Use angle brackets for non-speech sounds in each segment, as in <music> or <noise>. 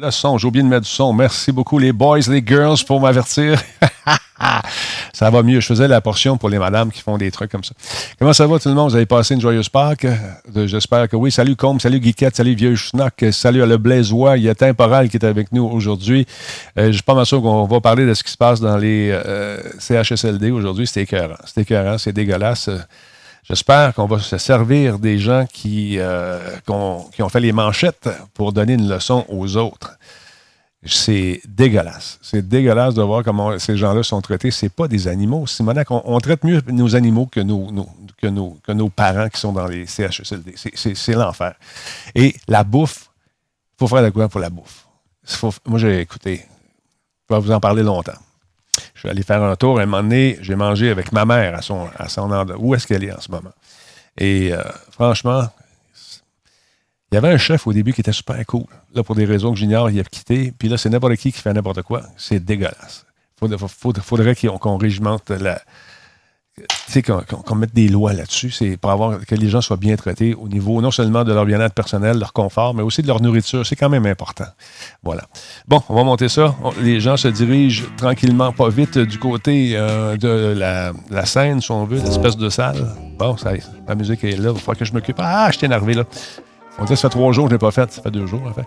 Le son, j'ai oublié de mettre du son. Merci beaucoup les boys, les girls pour m'avertir. <laughs> ça va mieux. Je faisais la portion pour les madames qui font des trucs comme ça. Comment ça va tout le monde? Vous avez passé une joyeuse Pâques? Euh, j'espère que oui. Salut Combe, salut Guiquette, salut Vieux Schnock, salut à le Blaisois. Il y a Temporal qui est avec nous aujourd'hui. Euh, je suis pas mal sûr qu'on va parler de ce qui se passe dans les euh, CHSLD aujourd'hui. C'est écœurant. C'est écœurant, c'est dégueulasse. J'espère qu'on va se servir des gens qui, qui ont fait les manchettes pour donner une leçon aux autres. C'est dégueulasse. C'est dégueulasse de voir comment ces gens-là sont traités. C'est pas des animaux. Simonac, on, traite mieux nos animaux que nos parents qui sont dans les CHSLD. C'est l'enfer. Et la bouffe, il faut faire de quoi pour la bouffe? moi, j'ai écouté. Je vais vous en parler longtemps. Je suis allé faire un tour. À un moment donné, j'ai mangé avec ma mère à son, à son endroit. Où est-ce qu'elle est en ce moment? Et euh, franchement, il y avait un chef au début qui était super cool. Là, pour des raisons que j'ignore, il a quitté. Puis là, c'est n'importe qui qui fait n'importe quoi. C'est dégueulasse. Il faudrait, qu'on régimente la. Sais, qu'on mette des lois là-dessus. C'est pour avoir que les gens soient bien traités au niveau non seulement de leur bien-être personnel, leur confort, mais aussi de leur nourriture. C'est quand même important. Voilà. Bon, on va monter ça. les gens se dirigent tranquillement, pas vite, du côté euh, de la, scène, si on veut, l'espèce de salle. Bon, ça, la musique est là. Il faut que je m'occupe. Ah, je t'ai énervé là. On dirait ça fait trois jours que je l'ai pas fait. Ça fait deux jours, en fait.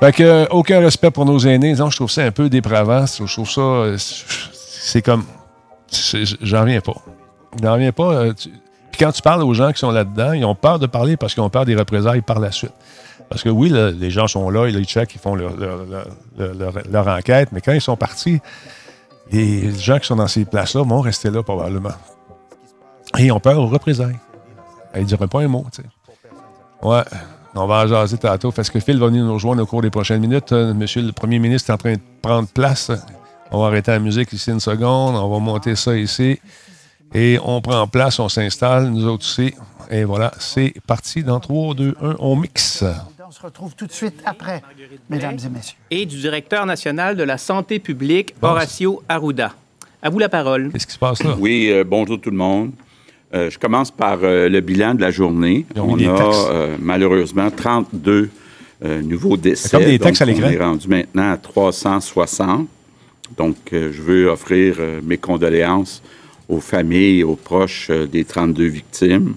Fait que, euh, aucun respect pour nos aînés. Non, je trouve ça un peu dépravant. Je trouve ça. Euh, c'est comme. J'en reviens pas. J'en reviens pas. Euh, puis quand tu parles aux gens qui sont là-dedans, ils ont peur de parler parce qu'ils ont peur des représailles par la suite. Parce que oui, les gens sont là, ils checkent, ils font leur, leur, enquête, mais quand ils sont partis, les gens qui sont dans ces places-là vont rester là probablement. Et ils ont peur aux représailles. Ils ne diraient pas un mot, tu sais. Ouais. On va en jaser tantôt parce que Phil va venir nous rejoindre au cours des prochaines minutes. Euh, monsieur le premier ministre est en train de prendre place. On va arrêter la musique ici une seconde. On va monter ça ici. Et on prend place, on s'installe, nous autres aussi. Et voilà, c'est parti. Dans 3, 2, 1, on mixe. On se retrouve tout de suite après, mesdames et messieurs. Et du directeur national de la santé publique, Horacio Arruda. À vous la parole. Qu'est-ce qui se passe là? Oui, euh, bonjour tout le monde. Euh, je commence par euh, le bilan de la journée. On a euh, malheureusement 32 nouveaux décès. Comme des textes à l'écran. On est rendu maintenant à 360. Donc, je veux offrir mes condoléances aux familles et aux proches des 32 victimes.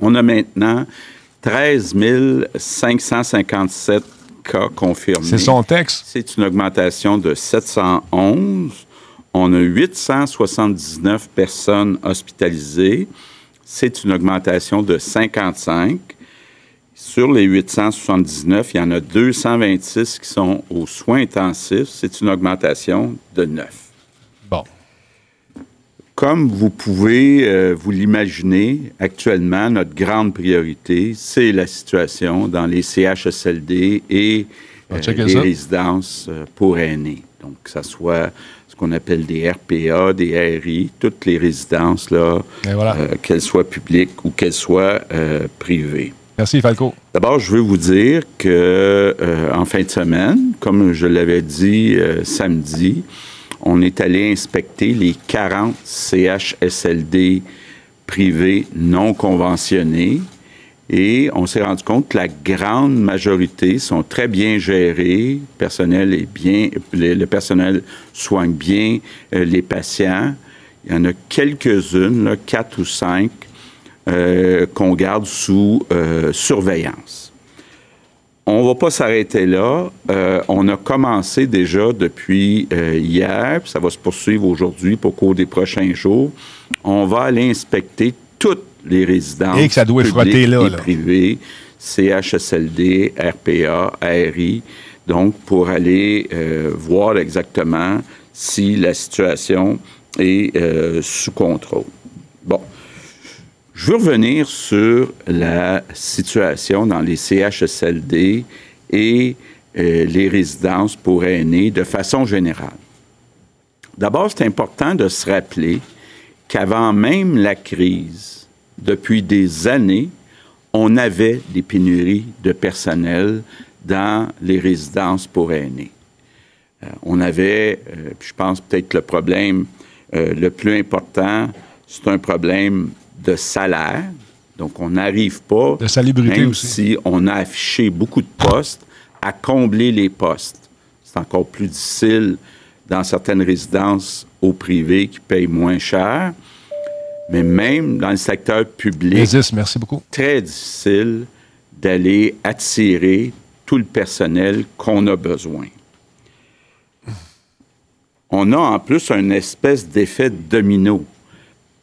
On a maintenant 13 557 cas confirmés. C'est son texte. C'est une augmentation de 711 on a 879 personnes hospitalisées. C'est une augmentation de 55. Sur les 879, il y en a 226 qui sont aux soins intensifs. C'est une augmentation de 9. Bon. Comme vous pouvez euh, vous l'imaginer, actuellement, notre grande priorité, c'est la situation dans les CHSLD et euh, les résidences euh, pour aînés. Donc, que ce soit ce qu'on appelle des RPA, des RI, toutes les résidences, là, euh, qu'elles soient publiques ou qu'elles soient privées. Merci, Falco. D'abord, je veux vous dire que euh, en fin de semaine, comme je l'avais dit samedi, on est allé inspecter les 40 CHSLD privés non conventionnés et on s'est rendu compte que la grande majorité sont très bien gérés, le personnel est bien, le, personnel soigne bien euh, les patients. Il y en a quelques-unes, quatre ou cinq, euh, qu'on garde sous euh, surveillance. On ne va pas s'arrêter là. on a commencé déjà depuis hier, puis ça va se poursuivre aujourd'hui pour au cours des prochains jours. On va aller inspecter toutes les résidences et que ça doit frotter là, privées, CHSLD, RPA, ARI, donc pour aller euh, voir exactement si la situation est euh, sous contrôle. Je veux revenir sur la situation dans les CHSLD et euh, les résidences pour aînés de façon générale. D'abord, c'est important de se rappeler qu'avant même la crise, depuis des années, on avait des pénuries de personnel dans les résidences pour aînés. Euh, on avait, euh, je pense peut-être le problème euh, le plus important, c'est un problème de salaire. Donc, on n'arrive pas, de salubrité même aussi. si on a affiché beaucoup de postes, à combler les postes. C'est encore plus difficile dans certaines résidences au privé qui payent moins cher, mais même dans le secteur public, merci beaucoup. très difficile d'aller attirer tout le personnel qu'on a besoin. On a en plus une espèce d'effet domino.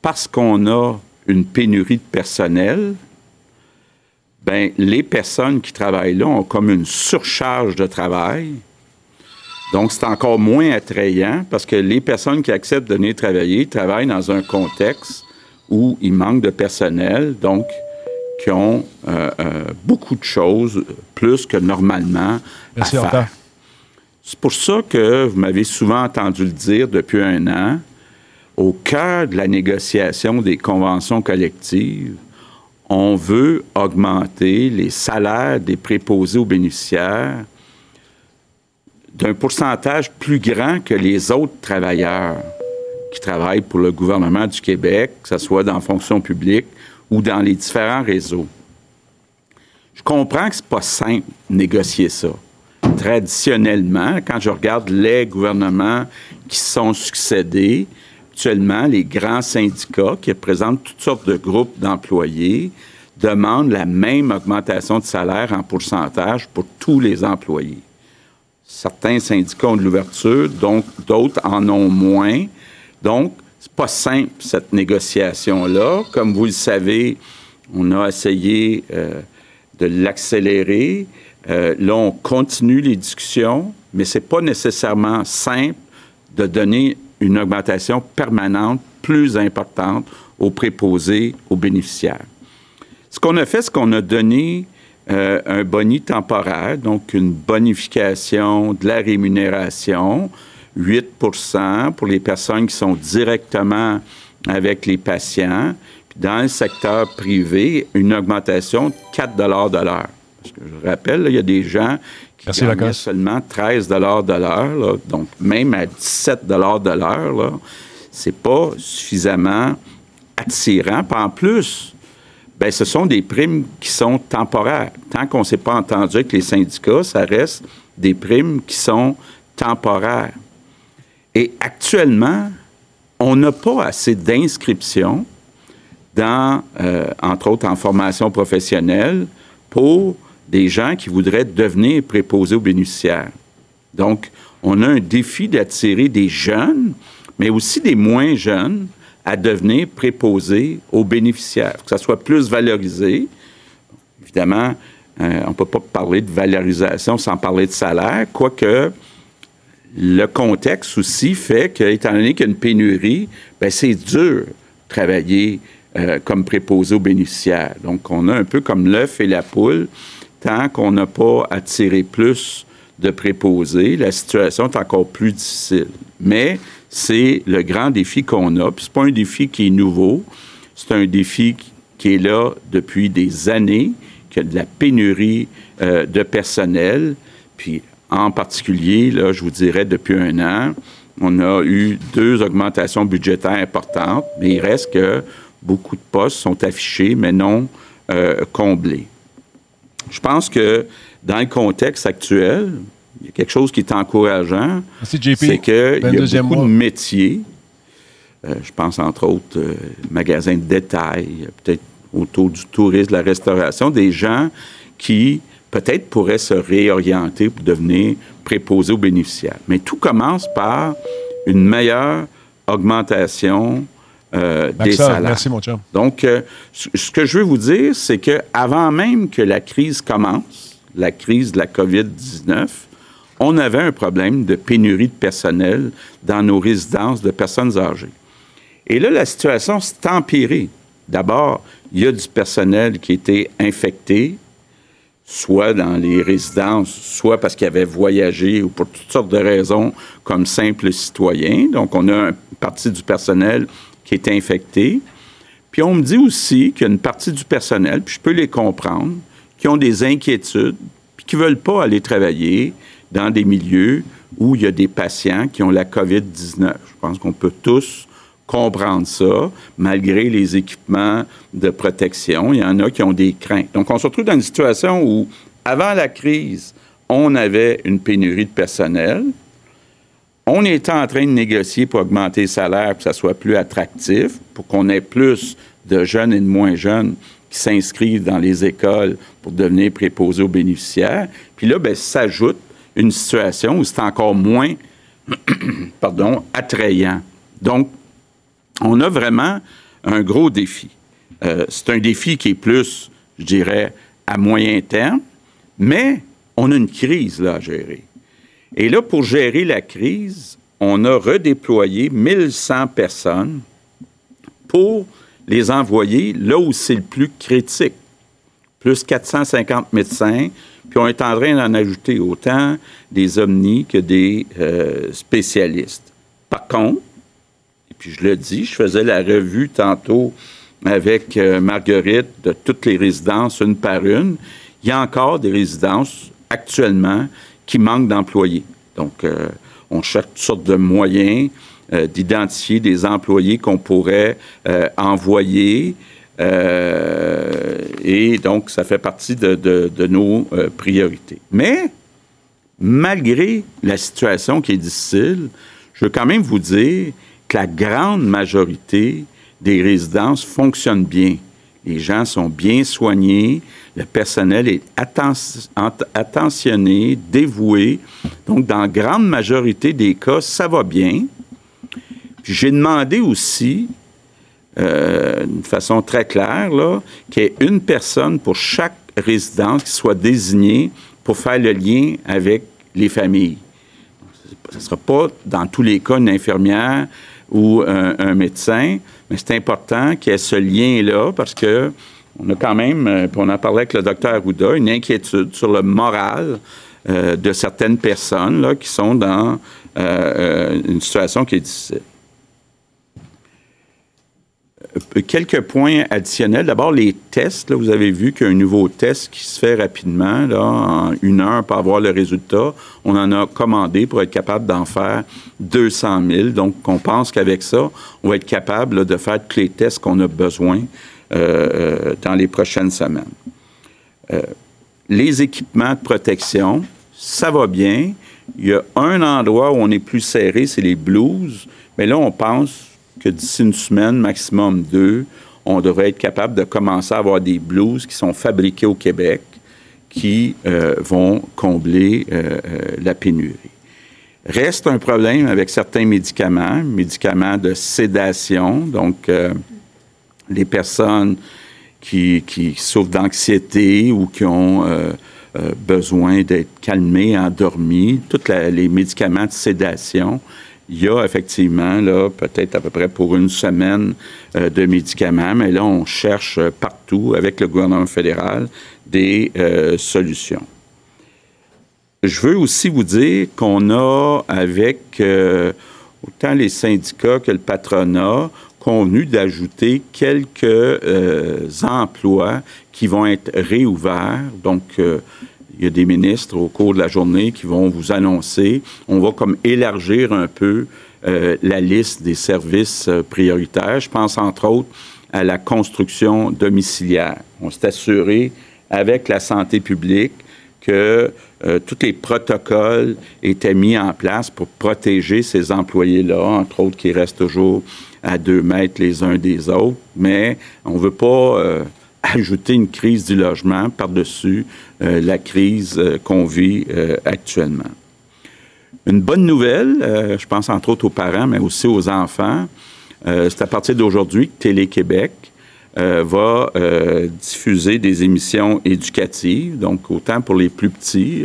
Parce qu'on a une pénurie de personnel, ben, les personnes qui travaillent là ont comme une surcharge de travail. Donc, c'est encore moins attrayant parce que les personnes qui acceptent de venir travailler travaillent dans un contexte où il manque de personnel, donc qui ont euh, euh, beaucoup de choses plus que normalement Merci à faire. C'est pour ça que vous m'avez souvent entendu le dire depuis un an, au cœur de la négociation des conventions collectives, on veut augmenter les salaires des préposés aux bénéficiaires d'un pourcentage plus grand que les autres travailleurs qui travaillent pour le gouvernement du Québec, que ce soit dans la fonction publique ou dans les différents réseaux. Je comprends que ce n'est pas simple de négocier ça. Traditionnellement, quand je regarde les gouvernements qui sont succédés, actuellement, les grands syndicats qui représentent toutes sortes de groupes d'employés demandent la même augmentation de salaire en pourcentage pour tous les employés. Certains syndicats ont de l'ouverture, donc d'autres en ont moins. Donc, c'est pas simple, cette négociation-là. Comme vous le savez, on a essayé euh, de l'accélérer. Euh, là, on continue les discussions, mais c'est pas nécessairement simple de donner une augmentation permanente plus importante aux préposés aux bénéficiaires. Ce qu'on a fait, c'est qu'on a donné euh, un boni temporaire, donc une bonification de la rémunération, 8% pour les personnes qui sont directement avec les patients. Puis dans le secteur privé, une augmentation de 4 de l'heure. Parce que je rappelle, il y a des gens qui Merci, gagnaient seulement 13 de l'heure. Donc, même à 17 de l'heure, c'est pas suffisamment attirant. Puis en plus, ben, ce sont des primes qui sont temporaires. Tant qu'on ne s'est pas entendu avec les syndicats, ça reste des primes qui sont temporaires. Et actuellement, on n'a pas assez d'inscriptions dans, euh, entre autres en formation professionnelle, pour des gens qui voudraient devenir préposés aux bénéficiaires. Donc, on a un défi d'attirer des jeunes, mais aussi des moins jeunes, à devenir préposés aux bénéficiaires, que ça soit plus valorisé. Évidemment, euh, on ne peut pas parler de valorisation sans parler de salaire, quoique le contexte aussi fait qu'étant donné qu'il y a une pénurie, ben c'est dur de travailler euh, comme préposé aux bénéficiaires. Donc, on a un peu comme l'œuf et la poule. Tant qu'on n'a pas attiré plus de préposés, la situation est encore plus difficile. Mais c'est le grand défi qu'on a. Puis c'est pas un défi qui est nouveau. C'est un défi qui- est là depuis des années, qu'il y a de la pénurie euh, de personnel. Puis en particulier, là, je vous dirais, depuis un an, on a eu deux augmentations budgétaires importantes, mais il reste que beaucoup de postes sont affichés, mais non euh, comblés. Je pense que dans le contexte actuel, il y a quelque chose qui est encourageant. C'est qu'il y a 22e beaucoup mois. de métiers. euh, je pense entre autres euh, magasins de détail, peut-être autour du tourisme, de la restauration, des gens qui peut-être pourraient se réorienter pour devenir préposés aux bénéficiaires. Mais tout commence par une meilleure augmentation euh, des Maxime, salaires. merci, mon chum. Donc, euh, ce que je veux vous dire, c'est que avant même que la crise commence, la crise de la COVID-19, on avait un problème de pénurie de personnel dans nos résidences de personnes âgées. Et là, la situation s'est empirée. D'abord, il y a du personnel qui était infecté, soit dans les résidences, soit parce qu'ils avaient voyagé ou pour toutes sortes de raisons comme simples citoyens. Donc, on a une partie du personnel qui est infecté. Puis on me dit aussi qu'il y a une partie du personnel, puis je peux les comprendre, qui ont des inquiétudes, puis qui ne veulent pas aller travailler dans des milieux où il y a des patients qui ont la COVID-19. Je pense qu'on peut tous comprendre ça, malgré les équipements de protection. Il y en a qui ont des craintes. Donc, on se retrouve dans une situation où, avant la crise, on avait une pénurie de personnel. On était en train de négocier pour augmenter les salaires, pour que ça soit plus attractif, pour qu'on ait plus de jeunes et de moins jeunes qui s'inscrivent dans les écoles pour devenir préposés aux bénéficiaires. Puis là, ben, s'ajoute une situation où c'est encore moins <coughs> pardon, attrayant. Donc, on a vraiment un gros défi. Euh, c'est un défi qui est plus, je dirais, à moyen terme, mais on a une crise là à gérer. Et là, pour gérer la crise, on a redéployé 1100 personnes pour les envoyer là où c'est le plus critique. Plus 450 médecins, puis on est en train d'en ajouter autant des omnis que des euh, spécialistes. Par contre, et puis je le dis, je faisais la revue tantôt avec euh, Marguerite de toutes les résidences, une par une. Il y a encore des résidences actuellement qui manquent d'employés. Donc, euh, on cherche toutes sortes de moyens euh, d'identifier des employés qu'on pourrait euh, envoyer. et donc, ça fait partie de, de nos priorités. Mais, malgré la situation qui est difficile, je veux quand même vous dire que la grande majorité des résidences fonctionnent bien. Les gens sont bien soignés, le personnel est attentionné, dévoué. Donc, dans la grande majorité des cas, ça va bien. J'ai demandé aussi, euh, d'une façon très claire, qu'il y ait une personne pour chaque résidence qui soit désignée pour faire le lien avec les familles. Ce ne sera pas, dans tous les cas, une infirmière ou un médecin, mais c'est important qu'il y ait ce lien-là parce que on a quand même, euh, puis on en parlait avec le docteur Arruda, une inquiétude sur le moral euh, de certaines personnes là, qui sont dans euh, une situation qui est difficile. Quelques points additionnels. D'abord, les tests. vous avez vu qu'il y a un nouveau test qui se fait rapidement. En une heure pour avoir le résultat. On en a commandé pour être capable d'en faire 200 000. Donc, on pense qu'avec ça, on va être capable de faire tous les tests qu'on a besoin euh, dans les prochaines semaines. Euh, les équipements de protection, ça va bien. Il y a un endroit où on est plus serré, c'est les blouses. Mais là, on pense que d'ici une semaine, maximum deux, on devrait être capable de commencer à avoir des blouses qui sont fabriquées au Québec qui euh, vont combler la pénurie. Reste un problème avec certains médicaments, médicaments de sédation, donc les personnes qui, souffrent d'anxiété ou qui ont euh, euh, besoin d'être calmées, endormies, tous les médicaments de sédation. Il y a effectivement, là, peut-être à peu près pour une semaine euh, de médicaments, mais là, on cherche partout avec le gouvernement fédéral des solutions. Je veux aussi vous dire qu'on a, avec autant les syndicats que le patronat, convenu d'ajouter quelques euh, emplois qui vont être réouverts. Donc, euh, il y a des ministres au cours de la journée qui vont vous annoncer. On va comme élargir un peu euh, la liste des services prioritaires. Je pense entre autres à la construction domiciliaire. On s'est assuré avec la santé publique que tous les protocoles étaient mis en place pour protéger ces employés-là, entre autres qui restent toujours à deux mètres les uns des autres, mais on ne veut pas euh, <laughs> ajouter une crise du logement par-dessus euh, la crise euh, qu'on vit actuellement. Une bonne nouvelle, je pense entre autres aux parents, mais aussi aux enfants, c'est à partir d'aujourd'hui que Télé-Québec va diffuser des émissions éducatives, donc autant pour les plus petits,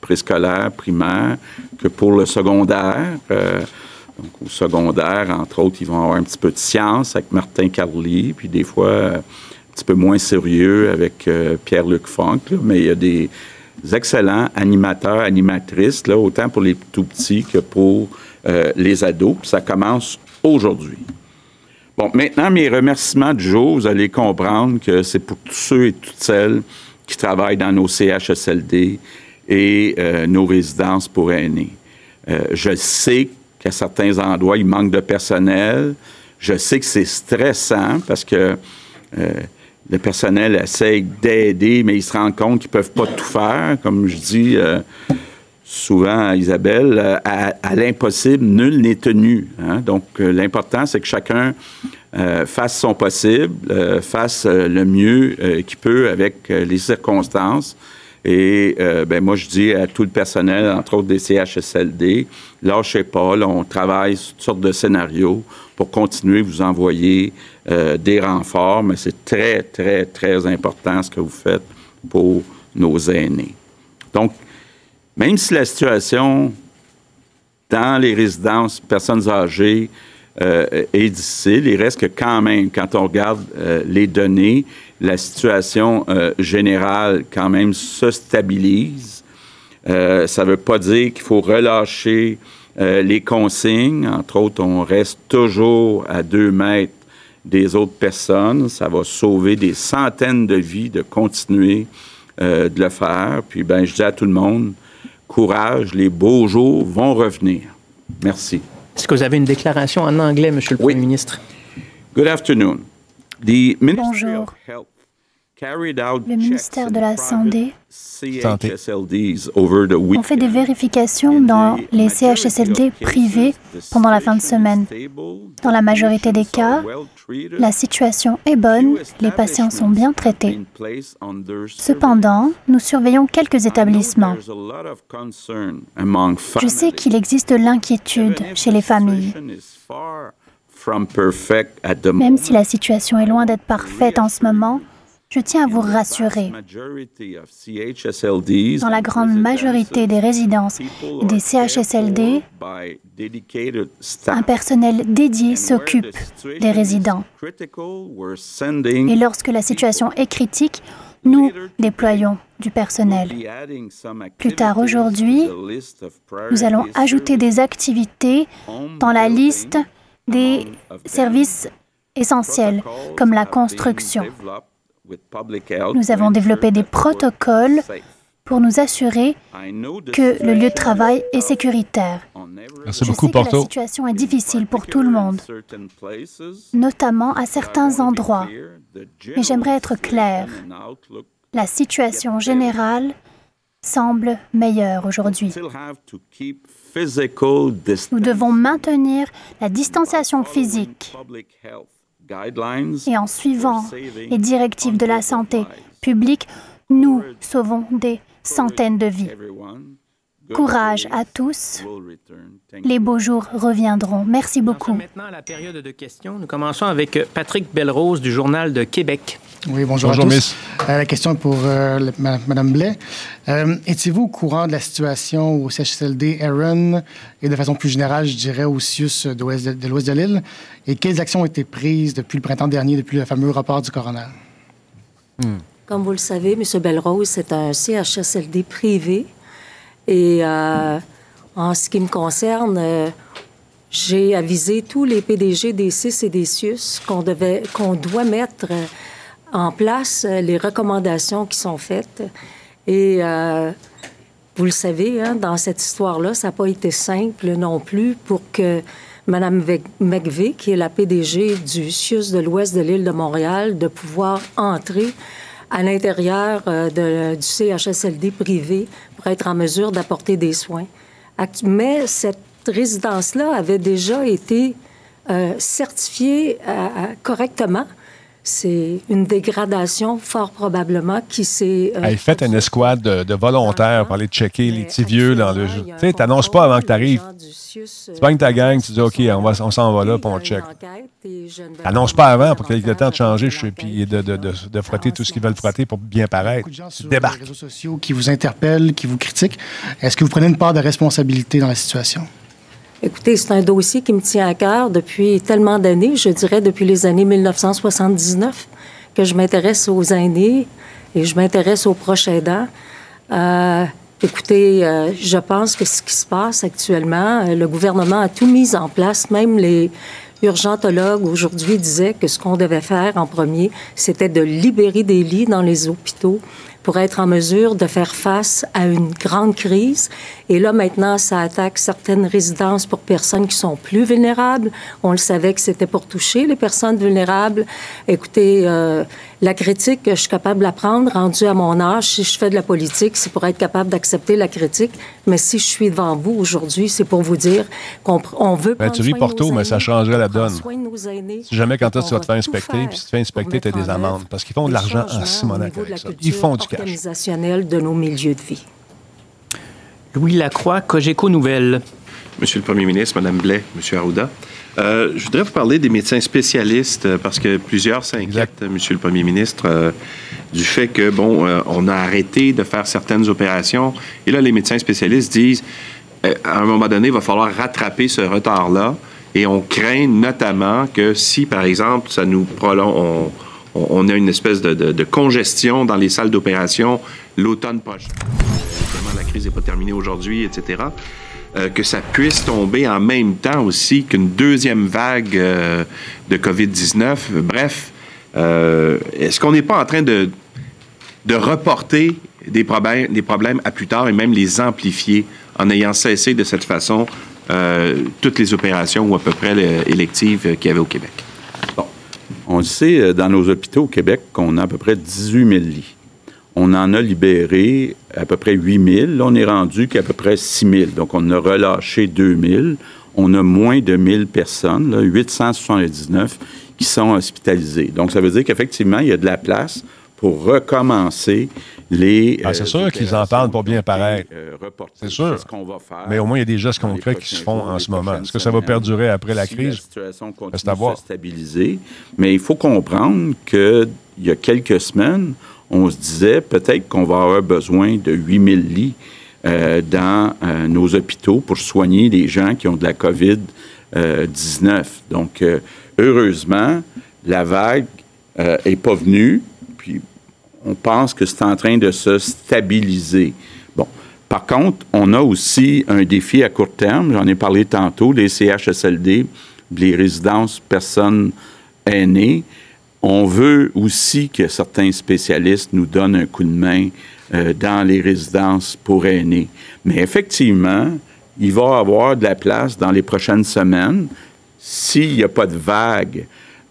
préscolaires, primaires, que pour le secondaire. Donc, au secondaire, entre autres, ils vont avoir un petit peu de science avec Martin Carly, puis des fois petit peu moins sérieux avec euh, Pierre-Luc Funk, mais il y a des excellents animateurs, animatrices, là, autant pour les tout petits que pour euh, les ados. Puis ça commence aujourd'hui. Bon, maintenant, mes remerciements du jour, vous allez comprendre que c'est pour tous ceux et toutes celles qui travaillent dans nos CHSLD et euh, nos résidences pour aînés. je sais qu'à certains endroits, il manque de personnel. Je sais que c'est stressant parce que euh, le personnel essaie d'aider, mais ils se rendent compte qu'ils ne peuvent pas tout faire. Comme je dis euh, souvent à Isabelle, euh, à, l'impossible, nul n'est tenu. Hein. Donc, l'important, c'est que chacun fasse son possible, fasse le mieux qu'il peut avec les circonstances. Et ben, moi, je dis à tout le personnel, entre autres des CHSLD, lâchez pas, on travaille sur toutes sortes de scénarios pour continuer à vous envoyer euh, des renforts, mais c'est très, très, très important ce que vous faites pour nos aînés. Donc, même si la situation dans les résidences personnes âgées euh, est difficile, il reste que quand même, quand on regarde euh, les données, la situation générale quand même se stabilise. ça ne veut pas dire qu'il faut relâcher les consignes. Entre autres, on reste toujours à deux mètres des autres personnes. Ça va sauver des centaines de vies de continuer euh, de le faire. Puis, ben, je dis à tout le monde, courage, les beaux jours vont revenir. Merci. Est-ce que vous avez une déclaration en anglais, Monsieur le Premier ministre? Good afternoon. The Bonjour. Le ministère de la Santé on fait des vérifications dans les CHSLD privés pendant la fin de semaine. Dans la majorité des cas, la situation est bonne, les patients sont bien traités. Cependant, nous surveillons quelques établissements. Je sais qu'il existe de l'inquiétude chez les familles. Même si la situation est loin d'être parfaite en ce moment, je tiens à vous rassurer. Dans la grande majorité des résidences des CHSLD, un personnel dédié s'occupe des résidents. Et lorsque la situation est critique, nous déployons du personnel. Plus tard aujourd'hui, nous allons ajouter des activités dans la liste des services essentiels, comme la construction. Nous avons développé des protocoles pour nous assurer que le lieu de travail est sécuritaire. Merci beaucoup, Porto. la situation est difficile pour tout le monde, notamment à certains endroits. Mais j'aimerais être clair. La situation générale semble meilleure aujourd'hui. Nous devons maintenir la distanciation physique et en suivant les directives de la santé publique, nous sauvons des centaines de vies. Courage à tous. Les beaux jours reviendront. Merci beaucoup. Maintenant, la période de questions. Nous commençons avec Patrick Belrose du Journal de Québec. Oui, bonjour, à tous. Euh, la question est pour euh, Mme Blais. Euh, étiez-vous au courant de la situation au CHSLD Aaron et de façon plus générale, je dirais, au CIUS de l'ouest de, l'île? Et quelles actions ont été prises depuis le printemps dernier, depuis le fameux rapport du coroner? Hmm. Comme vous le savez, M. Belrose, c'est un CHSLD privé et euh, en ce qui me concerne, euh, j'ai avisé tous les PDG des CIS et des CIUS qu'on devait, qu'on doit mettre euh, en place les recommandations qui sont faites. Et vous le savez, hein, dans cette histoire-là, ça n'a pas été simple non plus pour que Mme McVeigh, qui est la PDG du CIUS de l'Ouest de l'île de Montréal, de pouvoir entrer à l'intérieur du CHSLD privé être en mesure d'apporter des soins. Mais cette résidence-là avait déjà été euh, certifiée euh, correctement c'est une dégradation fort probablement qui s'est. Euh, Elle fait une escouade de, volontaires pour aller checker les petits vieux dans le jeu. Tu sais, t'annonces pas avant que tu arrives. Tu pognes ta gang, tu dis OK, on, va, on s'en va là, puis on check. T'annonces pas avant pour qu'il y ait le temps de changer puis de, de, de, frotter tout ce qu'ils veulent frotter pour bien paraître. Tu débarques. Les réseaux sociaux qui vous interpellent, qui vous critiquent. Est-ce que vous prenez une part de responsabilité dans la situation? Écoutez, c'est un dossier qui me tient à cœur depuis tellement d'années, je dirais depuis les années 1979, que je m'intéresse aux aînés et je m'intéresse aux proches aidants. Euh, écoutez, euh, je pense que ce qui se passe actuellement, euh, le gouvernement a tout mis en place, même les urgentologues aujourd'hui disaient que ce qu'on devait faire en premier, c'était de libérer des lits dans les hôpitaux pour être en mesure de faire face à une grande crise. Et là, maintenant, ça attaque certaines résidences pour personnes qui sont plus vulnérables. On le savait que c'était pour toucher les personnes vulnérables. Écoutez, euh, la critique que je suis capable d'apprendre, rendue à mon âge, si je fais de la politique, c'est pour être capable d'accepter la critique. Mais si je suis devant vous aujourd'hui, c'est pour vous dire qu'on veut ben, prendre Tu ris Porto, mais ça changerait la donne. Si jamais quand tu vas te faire inspecter, puis si tu te fais inspecter, tu as des amendes. Parce qu'ils font de l'argent en Simonac avec ça. Ils font du cash. organisationnel de nos milieux de vie. Louis Lacroix, Cogeco Nouvelle. Monsieur le Premier ministre, Madame Blais, Monsieur Arruda. Euh, je voudrais vous parler des médecins spécialistes euh, parce que plusieurs s'inquiètent, Monsieur le Premier ministre, euh, du fait que, bon, on a arrêté de faire certaines opérations. Et là, les médecins spécialistes disent, à un moment donné, il va falloir rattraper ce retard-là. Et on craint notamment que si, par exemple, ça nous prolonge, on, a une espèce de, congestion dans les salles d'opération l'automne prochain. La crise n'est pas terminée aujourd'hui, etc. Euh, que ça puisse tomber en même temps aussi qu'une deuxième vague euh, de COVID-19. Bref, euh, est-ce qu'on n'est pas en train de, de reporter des problèmes, des problèmes à plus tard et même les amplifier en ayant cessé de cette façon toutes les opérations ou à peu près électives qu'il y avait au Québec? Bon. On sait dans nos hôpitaux au Québec qu'on a à peu près 18 000 lits on en a libéré à peu près 8 000. Là, on est rendu qu'à peu près 6 000. Donc, on a relâché 2 000. On a moins de 1 000 personnes, là, 879, qui sont hospitalisées. Donc, ça veut dire qu'effectivement, il y a de la place pour recommencer les. Ah, c'est sûr euh, qu'ils en parlent pour bien paraître. Euh, c'est sûr. Ce va faire Mais au moins, il y a des gestes concrets qui se font en ce moment. Est-ce que ça va perdurer après la crise? La situation continue à stabiliser. Mais il faut comprendre qu'il y a quelques semaines, on se disait peut-être qu'on va avoir besoin de 8000 lits euh, dans nos hôpitaux pour soigner les gens qui ont de la COVID-19. Euh, Donc, heureusement, la vague n'est pas venue, on pense que c'est en train de se stabiliser. Bon. Par contre, on a aussi un défi à court terme, j'en ai parlé tantôt, les CHSLD, les résidences personnes aînées. On veut aussi que certains spécialistes nous donnent un coup de main euh, dans les résidences pour aînés. Mais effectivement, il va y avoir de la place dans les prochaines semaines s'il n'y a pas de vague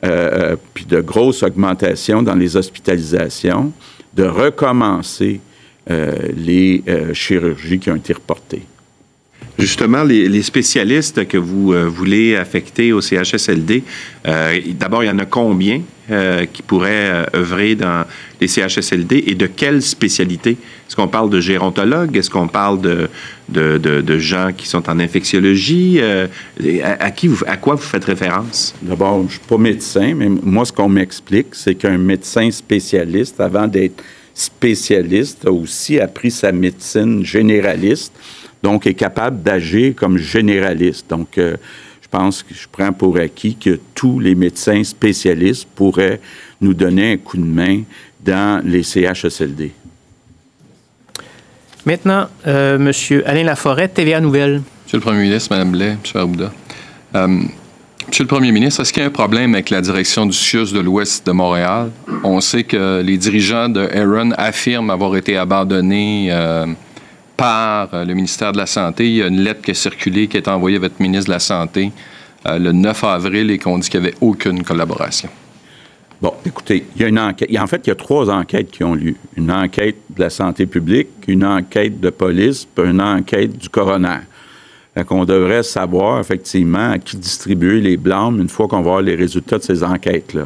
euh, euh, de grosse augmentation dans les hospitalisations, de recommencer les chirurgies qui ont été reportées. Justement, les, spécialistes que vous voulez affecter au CHSLD, d'abord, il y en a combien? Euh, qui pourraient euh, œuvrer dans les CHSLD et de quelle spécialité? Est-ce qu'on parle de gérontologues? Est-ce qu'on parle de, de, de, gens qui sont en infectiologie? Euh, à, qui à quoi vous faites référence? D'abord, je ne suis pas médecin, mais moi, ce qu'on m'explique, c'est qu'un médecin spécialiste, avant d'être spécialiste, a aussi appris sa médecine généraliste, donc est capable d'agir comme généraliste. Donc, je pense que je prends pour acquis que tous les médecins spécialistes pourraient nous donner un coup de main dans les CHSLD. Maintenant, euh, M. Alain Laforêt, TVA Nouvelle. Monsieur le Premier ministre, Mme Blais, M. Arruda. Euh, Monsieur le Premier ministre, est-ce qu'il y a un problème avec la direction du CIUS de l'Ouest de Montréal? On sait que les dirigeants de Aaron affirment avoir été abandonnés euh, par euh, le ministère de la Santé. Il y a une lettre qui a circulé, qui est envoyée à votre ministre de la Santé euh, le 9 avril et qu'on dit qu'il n'y avait aucune collaboration. Bon, écoutez, il y a une enquête. En fait, il y a trois enquêtes qui ont lieu. Une enquête de la santé publique, une enquête de police, puis une enquête du coroner. On devrait savoir effectivement à qui distribuer les blâmes une fois qu'on va voir les résultats de ces enquêtes-là.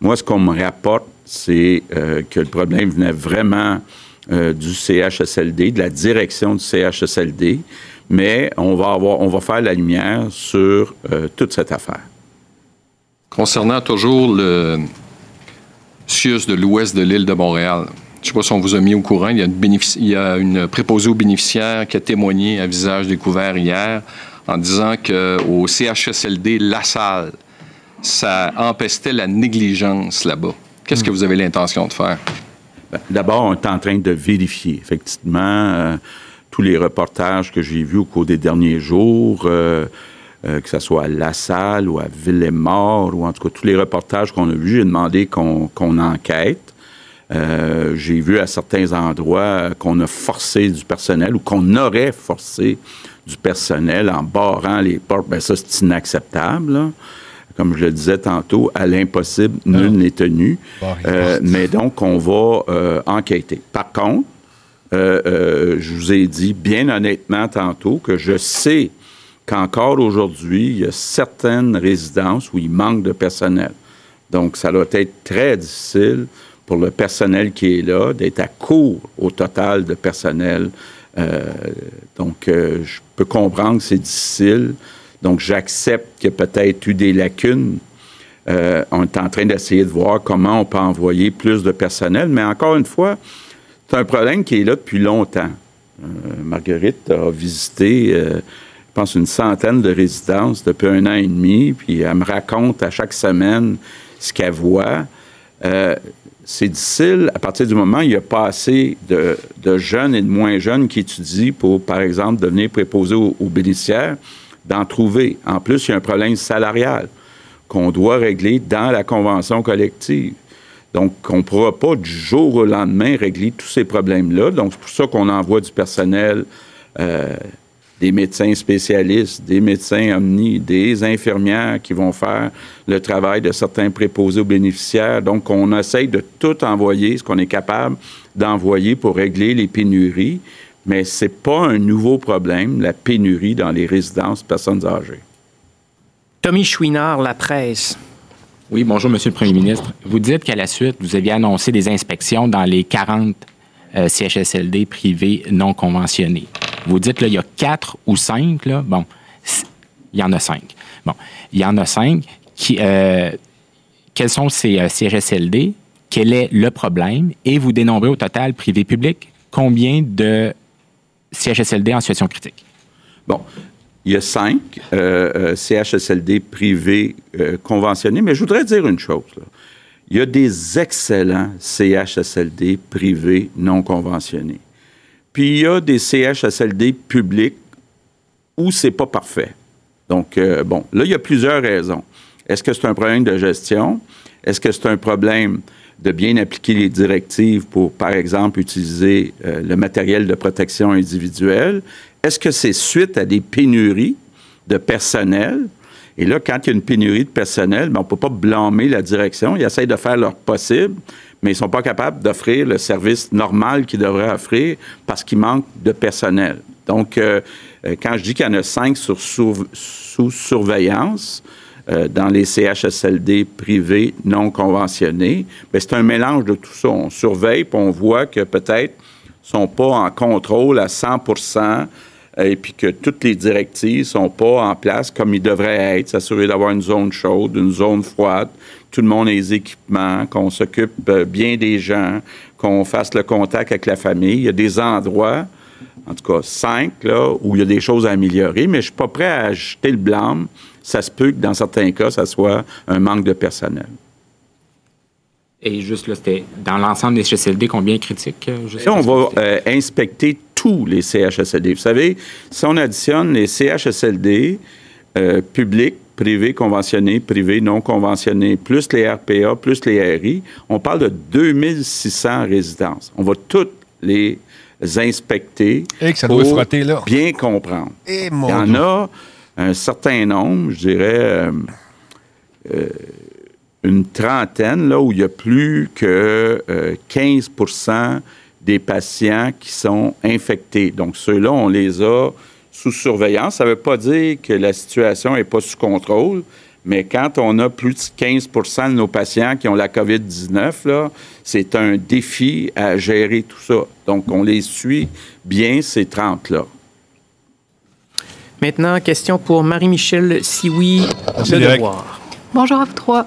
Moi, ce qu'on me rapporte, c'est euh, que le problème venait vraiment euh, du CHSLD, de la direction du CHSLD, mais on va, avoir, on va faire la lumière sur euh, toute cette affaire. Concernant toujours le CIUS de l'ouest de l'île de Montréal, je ne sais pas si on vous a mis au courant, il y, a une il y a une préposée aux bénéficiaires qui a témoigné à visage découvert hier en disant qu'au CHSLD La Salle, ça empestait la négligence là-bas. Qu'est-ce que hmm. vous avez l'intention de faire? D'abord, on est en train de vérifier. Effectivement, euh, tous les reportages que j'ai vus au cours des derniers jours, euh, euh, que ce soit à La Salle ou à Ville-et-Mort, ou en tout cas tous les reportages qu'on a vus, j'ai demandé qu'on enquête. j'ai vu à certains endroits qu'on a forcé du personnel ou qu'on aurait forcé du personnel en barrant les portes. Bien, ça, c'est inacceptable. Comme je le disais tantôt, à l'impossible, nul n'est tenu. Euh, mais donc, on va euh, enquêter. Par contre, euh, je vous ai dit bien honnêtement tantôt que je sais qu'encore aujourd'hui, il y a certaines résidences où il manque de personnel. Donc, ça doit être très difficile pour le personnel qui est là d'être à court au total de personnel. donc, je peux comprendre que c'est difficile. Donc, j'accepte qu'il y a peut-être eu des lacunes. Euh, on est en train d'essayer de voir comment on peut envoyer plus de personnel, mais encore une fois, c'est un problème qui est là depuis longtemps. Euh, Marguerite a visité, euh, je pense, une centaine de résidences depuis un an et demi, puis elle me raconte à chaque semaine ce qu'elle voit. c'est difficile à partir du moment où il y a pas assez de, jeunes et de moins jeunes qui étudient pour, par exemple, devenir préposés aux bénéficiaires d'en trouver. En plus, il y a un problème salarial qu'on doit régler dans la convention collective. Donc, on ne pourra pas du jour au lendemain régler tous ces problèmes-là. Donc, c'est pour ça qu'on envoie du personnel, euh, des médecins spécialistes, des médecins omnis, des infirmières qui vont faire le travail de certains préposés aux bénéficiaires. Donc, on essaye de tout envoyer, ce qu'on est capable d'envoyer pour régler les pénuries mais ce n'est pas un nouveau problème, la pénurie dans les résidences personnes âgées. Tommy Chouinard, La Presse. Oui, bonjour, Monsieur le Premier ministre. Vous dites qu'à la suite, vous aviez annoncé des inspections dans les 40 euh, CHSLD privés non conventionnés. Vous dites qu'il y a quatre ou cinq, là. Bon, il y en a cinq. Bon, il y en a cinq. Qui, euh, quels sont ces euh, CHSLD? Quel est le problème? Et vous dénombrez au total privé-public combien de CHSLD en situation critique? Bon, il y a cinq euh, euh, CHSLD privés euh, conventionnés, mais je voudrais dire une chose. Il y a des excellents CHSLD privés non conventionnés. Puis il y a des CHSLD publics où c'est pas parfait. Donc, bon, là, il y a plusieurs raisons. Est-ce que c'est un problème de gestion? Est-ce que c'est un problème de bien appliquer les directives pour, par exemple, utiliser euh, le matériel de protection individuelle? Est-ce que c'est suite à des pénuries de personnel? Et là, quand il y a une pénurie de personnel, ben, on ne peut pas blâmer la direction. Ils essayent de faire leur possible, mais ils ne sont pas capables d'offrir le service normal qu'ils devraient offrir parce qu'il manque de personnel. Donc, euh, euh, quand je dis qu'il y en a cinq sur, sous surveillance, euh, dans les CHSLD privés non conventionnés. C'est un mélange de tout ça. On surveille, puis on voit que peut-être sont pas en contrôle à 100% et puis que toutes les directives sont pas en place comme ils devraient être, s'assurer d'avoir une zone chaude, une zone froide, tout le monde ait les équipements, qu'on s'occupe euh, bien des gens, qu'on fasse le contact avec la famille. Il y a des endroits, en tout cas cinq, là, où il y a des choses à améliorer, mais je suis pas prêt à jeter le blâme ça se peut que dans certains cas, ça soit un manque de personnel. Et juste là, c'était dans l'ensemble des CHSLD, combien critiques? Euh, on va euh, inspecter tous les CHSLD. Vous savez, si on additionne les CHSLD euh, publics, privés conventionnés, privés non conventionnés, plus les RPA, plus les RI, on parle de 2600 résidences. On va toutes les inspecter Et que ça doit frotter, là. bien comprendre. Et Il y en a un certain nombre, je dirais euh, euh, une trentaine, là où il y a plus que 15% euh, des patients qui sont infectés. Donc, ceux-là, on les a sous surveillance. Ça ne veut pas dire que la situation n'est pas sous contrôle, mais quand on a plus de 15% de nos patients qui ont la COVID-19, c'est un défi à gérer tout ça. Donc, on les suit bien, ces 30-là. Maintenant, question pour Marie-Michel Sioui de Devoir. Bonjour à vous trois.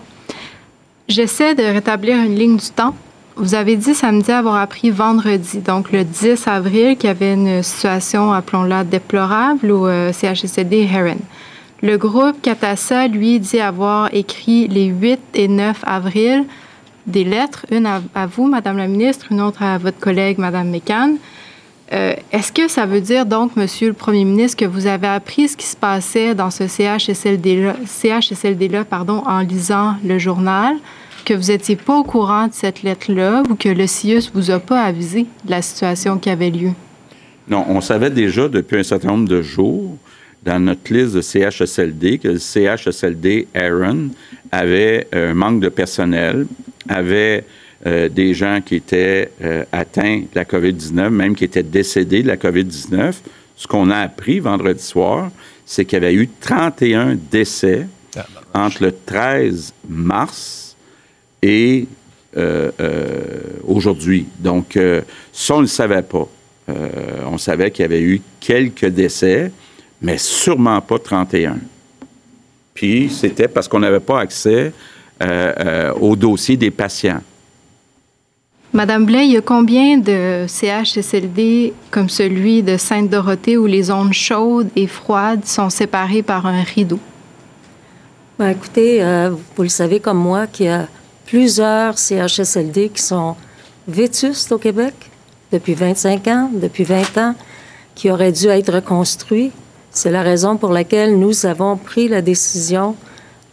J'essaie de rétablir une ligne du temps. Vous avez dit samedi avoir appris vendredi, donc le 10 avril, qu'il y avait une situation, appelons-la déplorable, au euh, CHSLD Heron. Le groupe Catassa, lui, dit avoir écrit les 8 et 9 avril des lettres, une à, à vous, Madame la ministre, une autre à votre collègue, Madame Mécan, euh, est-ce que ça veut dire donc, Monsieur le Premier ministre, que vous avez appris ce qui se passait dans ce CHSLD-là, pardon, en lisant le journal, que vous n'étiez pas au courant de cette lettre-là ou que le CIUS vous a pas avisé de la situation qui avait lieu? Non, on savait déjà depuis un certain nombre de jours dans notre liste de CHSLD que le CHSLD Aaron avait un manque de personnel, avait euh, des gens qui étaient euh, atteints de la COVID-19, même qui étaient décédés de la COVID-19. Ce qu'on a appris vendredi soir, c'est qu'il y avait eu 31 décès ah, entre le 13 mars et euh, aujourd'hui. Donc, ça, on ne le savait pas. on savait qu'il y avait eu quelques décès, mais sûrement pas 31. Puis, c'était parce qu'on n'avait pas accès au dossier des patients. Madame Blais, il y a combien de CHSLD comme celui de Sainte-Dorothée où les zones chaudes et froides sont séparées par un rideau? Ben, écoutez, euh, vous le savez comme moi qu'il y a plusieurs CHSLD qui sont vétustes au Québec depuis 25 ans, depuis 20 ans, qui auraient dû être reconstruits. C'est la raison pour laquelle nous avons pris la décision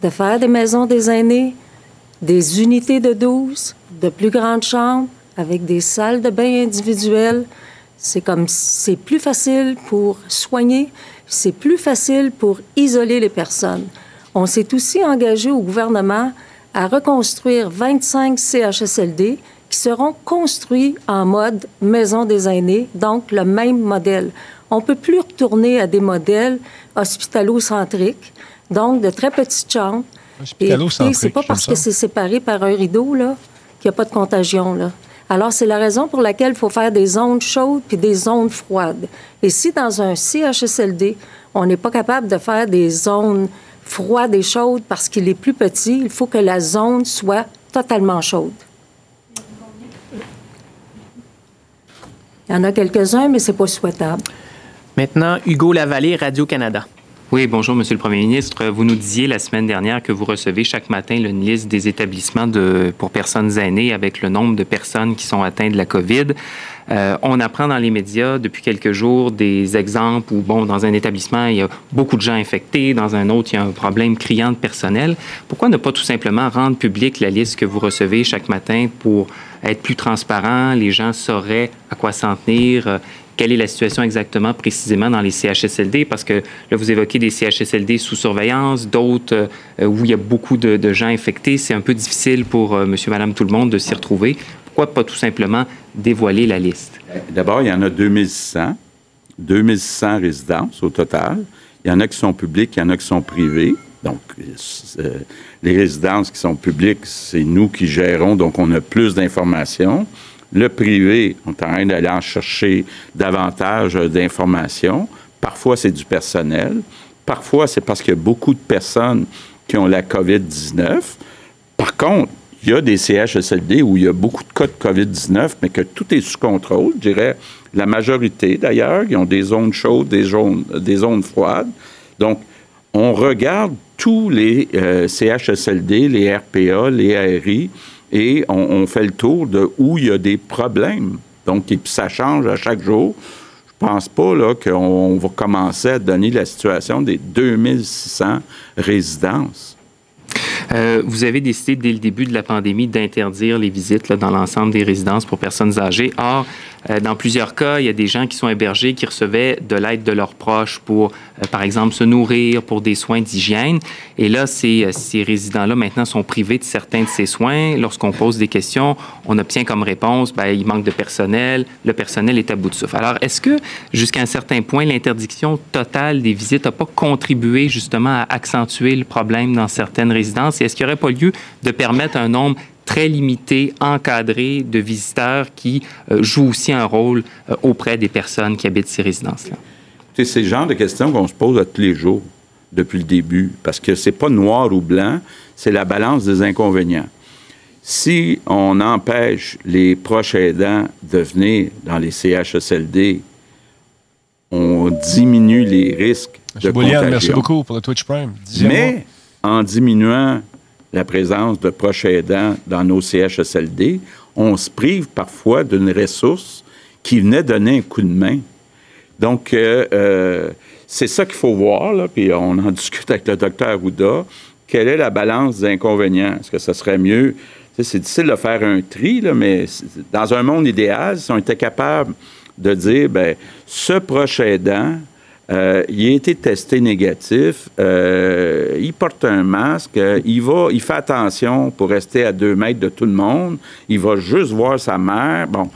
de faire des maisons des aînés, des unités de 12, de plus grandes chambres avec des salles de bain individuelles. C'est comme c'est plus facile pour soigner, c'est plus facile pour isoler les personnes. On s'est aussi engagé au gouvernement à reconstruire 25 CHSLD qui seront construits en mode maison des aînés, donc le même modèle. On peut plus retourner à des modèles hospitalo-centriques, donc de très petites chambres. C'est pas parce que c'est séparé par un rideau là qu'il n'y a pas de contagion. Là. Alors, c'est la raison pour laquelle il faut faire des zones chaudes puis des zones froides. Et si dans un CHSLD, on n'est pas capable de faire des zones froides et chaudes parce qu'il est plus petit, il faut que la zone soit totalement chaude. Il y en a quelques-uns, mais c'est pas souhaitable. Maintenant, Hugo Lavallée, Radio-Canada. Oui, bonjour, Monsieur le Premier ministre. Vous nous disiez la semaine dernière que vous recevez chaque matin une liste des établissements pour personnes aînées avec le nombre de personnes qui sont atteintes de la COVID. Euh, on apprend dans les médias depuis quelques jours des exemples où, bon, dans un établissement, il y a beaucoup de gens infectés, dans un autre, il y a un problème criant de personnel. Pourquoi ne pas tout simplement rendre publique la liste que vous recevez chaque matin pour être plus transparent? Les gens sauraient à quoi s'en tenir quelle est la situation exactement précisément dans les CHSLD, parce que là, vous évoquez des CHSLD sous surveillance, d'autres euh, où il y a beaucoup de, gens infectés. C'est un peu difficile pour euh, monsieur, madame, tout le monde de s'y retrouver. Pourquoi pas tout simplement dévoiler la liste? D'abord, il y en a 2100, 2600 résidences au total. Il y en a qui sont publiques, il y en a qui sont privées. Donc, euh, les résidences qui sont publiques, c'est nous qui gérons, donc on a plus d'informations. Le privé, on est en train d'aller en chercher davantage d'informations. Parfois, c'est du personnel. Parfois, c'est parce qu'il y a beaucoup de personnes qui ont la COVID-19. Par contre, il y a des CHSLD où il y a beaucoup de cas de COVID-19, mais que tout est sous contrôle. Je dirais la majorité, d'ailleurs, qui ont des zones chaudes, des zones, des zones froides. Donc, on regarde tous les euh, CHSLD, les RPA, les ARI, et on, fait le tour de où il y a des problèmes. Donc, ça change à chaque jour. Je pense pas qu'on va commencer à donner la situation des 2600 résidences. Euh, vous avez décidé dès le début de la pandémie d'interdire les visites dans l'ensemble des résidences pour personnes âgées. Or, dans plusieurs cas, il y a des gens qui sont hébergés qui recevaient de l'aide de leurs proches pour, euh, par exemple, se nourrir, pour des soins d'hygiène. Et là, ces, ces résidents-là, maintenant, sont privés de certains de ces soins. Lorsqu'on pose des questions, on obtient comme réponse, ben, il manque de personnel, le personnel est à bout de souffle. Alors, est-ce que, jusqu'à un certain point, l'interdiction totale des visites n'a pas contribué justement à accentuer le problème dans certaines résidences? Et est-ce qu'il n'y aurait pas lieu de permettre un nombre très limité, encadré de visiteurs qui euh, jouent aussi un rôle euh, auprès des personnes qui habitent ces résidences-là? C'est le genre de questions qu'on se pose à tous les jours depuis le début, parce que c'est pas noir ou blanc, c'est la balance des inconvénients. Si on empêche les proches aidants de venir dans les CHSLD, on diminue les risques de contagion. merci beaucoup pour le Twitch Prime. Mais en diminuant la présence de proches aidants dans nos CHSLD, on se prive parfois d'une ressource qui venait donner un coup de main. Donc, euh, euh, c'est ça qu'il faut voir, puis on en <laughs> discute avec le docteur Arruda. Quelle est la balance des inconvénients? Est-ce que ce serait mieux? C'est difficile de faire un tri, mais dans un monde idéal, si on était capable de dire, ben ce proche aidant, Euh, il a été testé négatif. Euh, il porte un masque. il va, il fait attention pour rester à deux mètres de tout le monde. Il va juste voir sa mère. Bon,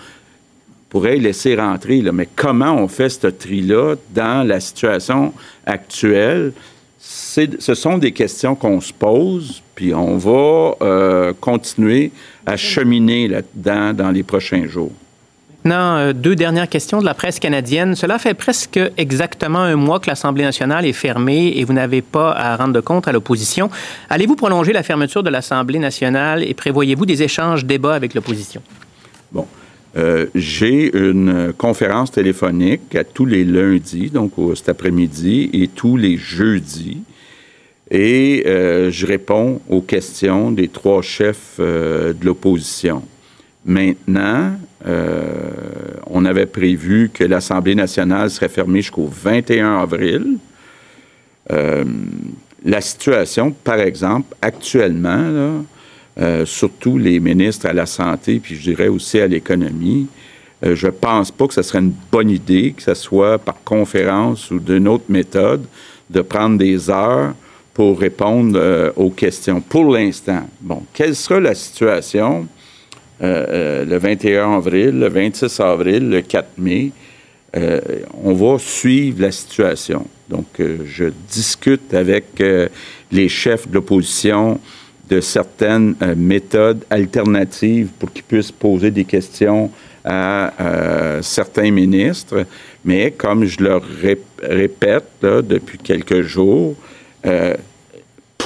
pourrait laisser rentrer, mais comment on fait ce tri-là dans la situation actuelle? Ce sont des questions qu'on se pose, puis on va euh, continuer à cheminer là-dedans dans les prochains jours. Maintenant, euh, deux dernières questions de la presse canadienne. Cela fait presque exactement un mois que l'Assemblée nationale est fermée et vous n'avez pas à rendre compte à l'opposition. Allez-vous prolonger la fermeture de l'Assemblée nationale et prévoyez-vous des échanges, débats avec l'opposition? Bon. Euh, j'ai une conférence téléphonique à tous les lundis, donc cet après-midi, et tous les jeudis. Et euh, je réponds aux questions des trois chefs de l'opposition. Maintenant, on avait prévu que l'Assemblée nationale serait fermée jusqu'au 21 avril. la situation, par exemple, actuellement, euh, surtout les ministres à la santé, puis je dirais aussi à l'économie. Euh, je ne pense pas que ce serait une bonne idée, que ce soit par conférence ou d'une autre méthode, de prendre des heures pour répondre euh, aux questions. Pour l'instant, bon, quelle sera la situation? Le 21 avril, le 26 avril, le 4 mai? on va suivre la situation. Donc, je discute avec les chefs de l'opposition de certaines euh, méthodes alternatives pour qu'ils puissent poser des questions à euh, certains ministres. Mais comme je le répète depuis quelques jours, euh,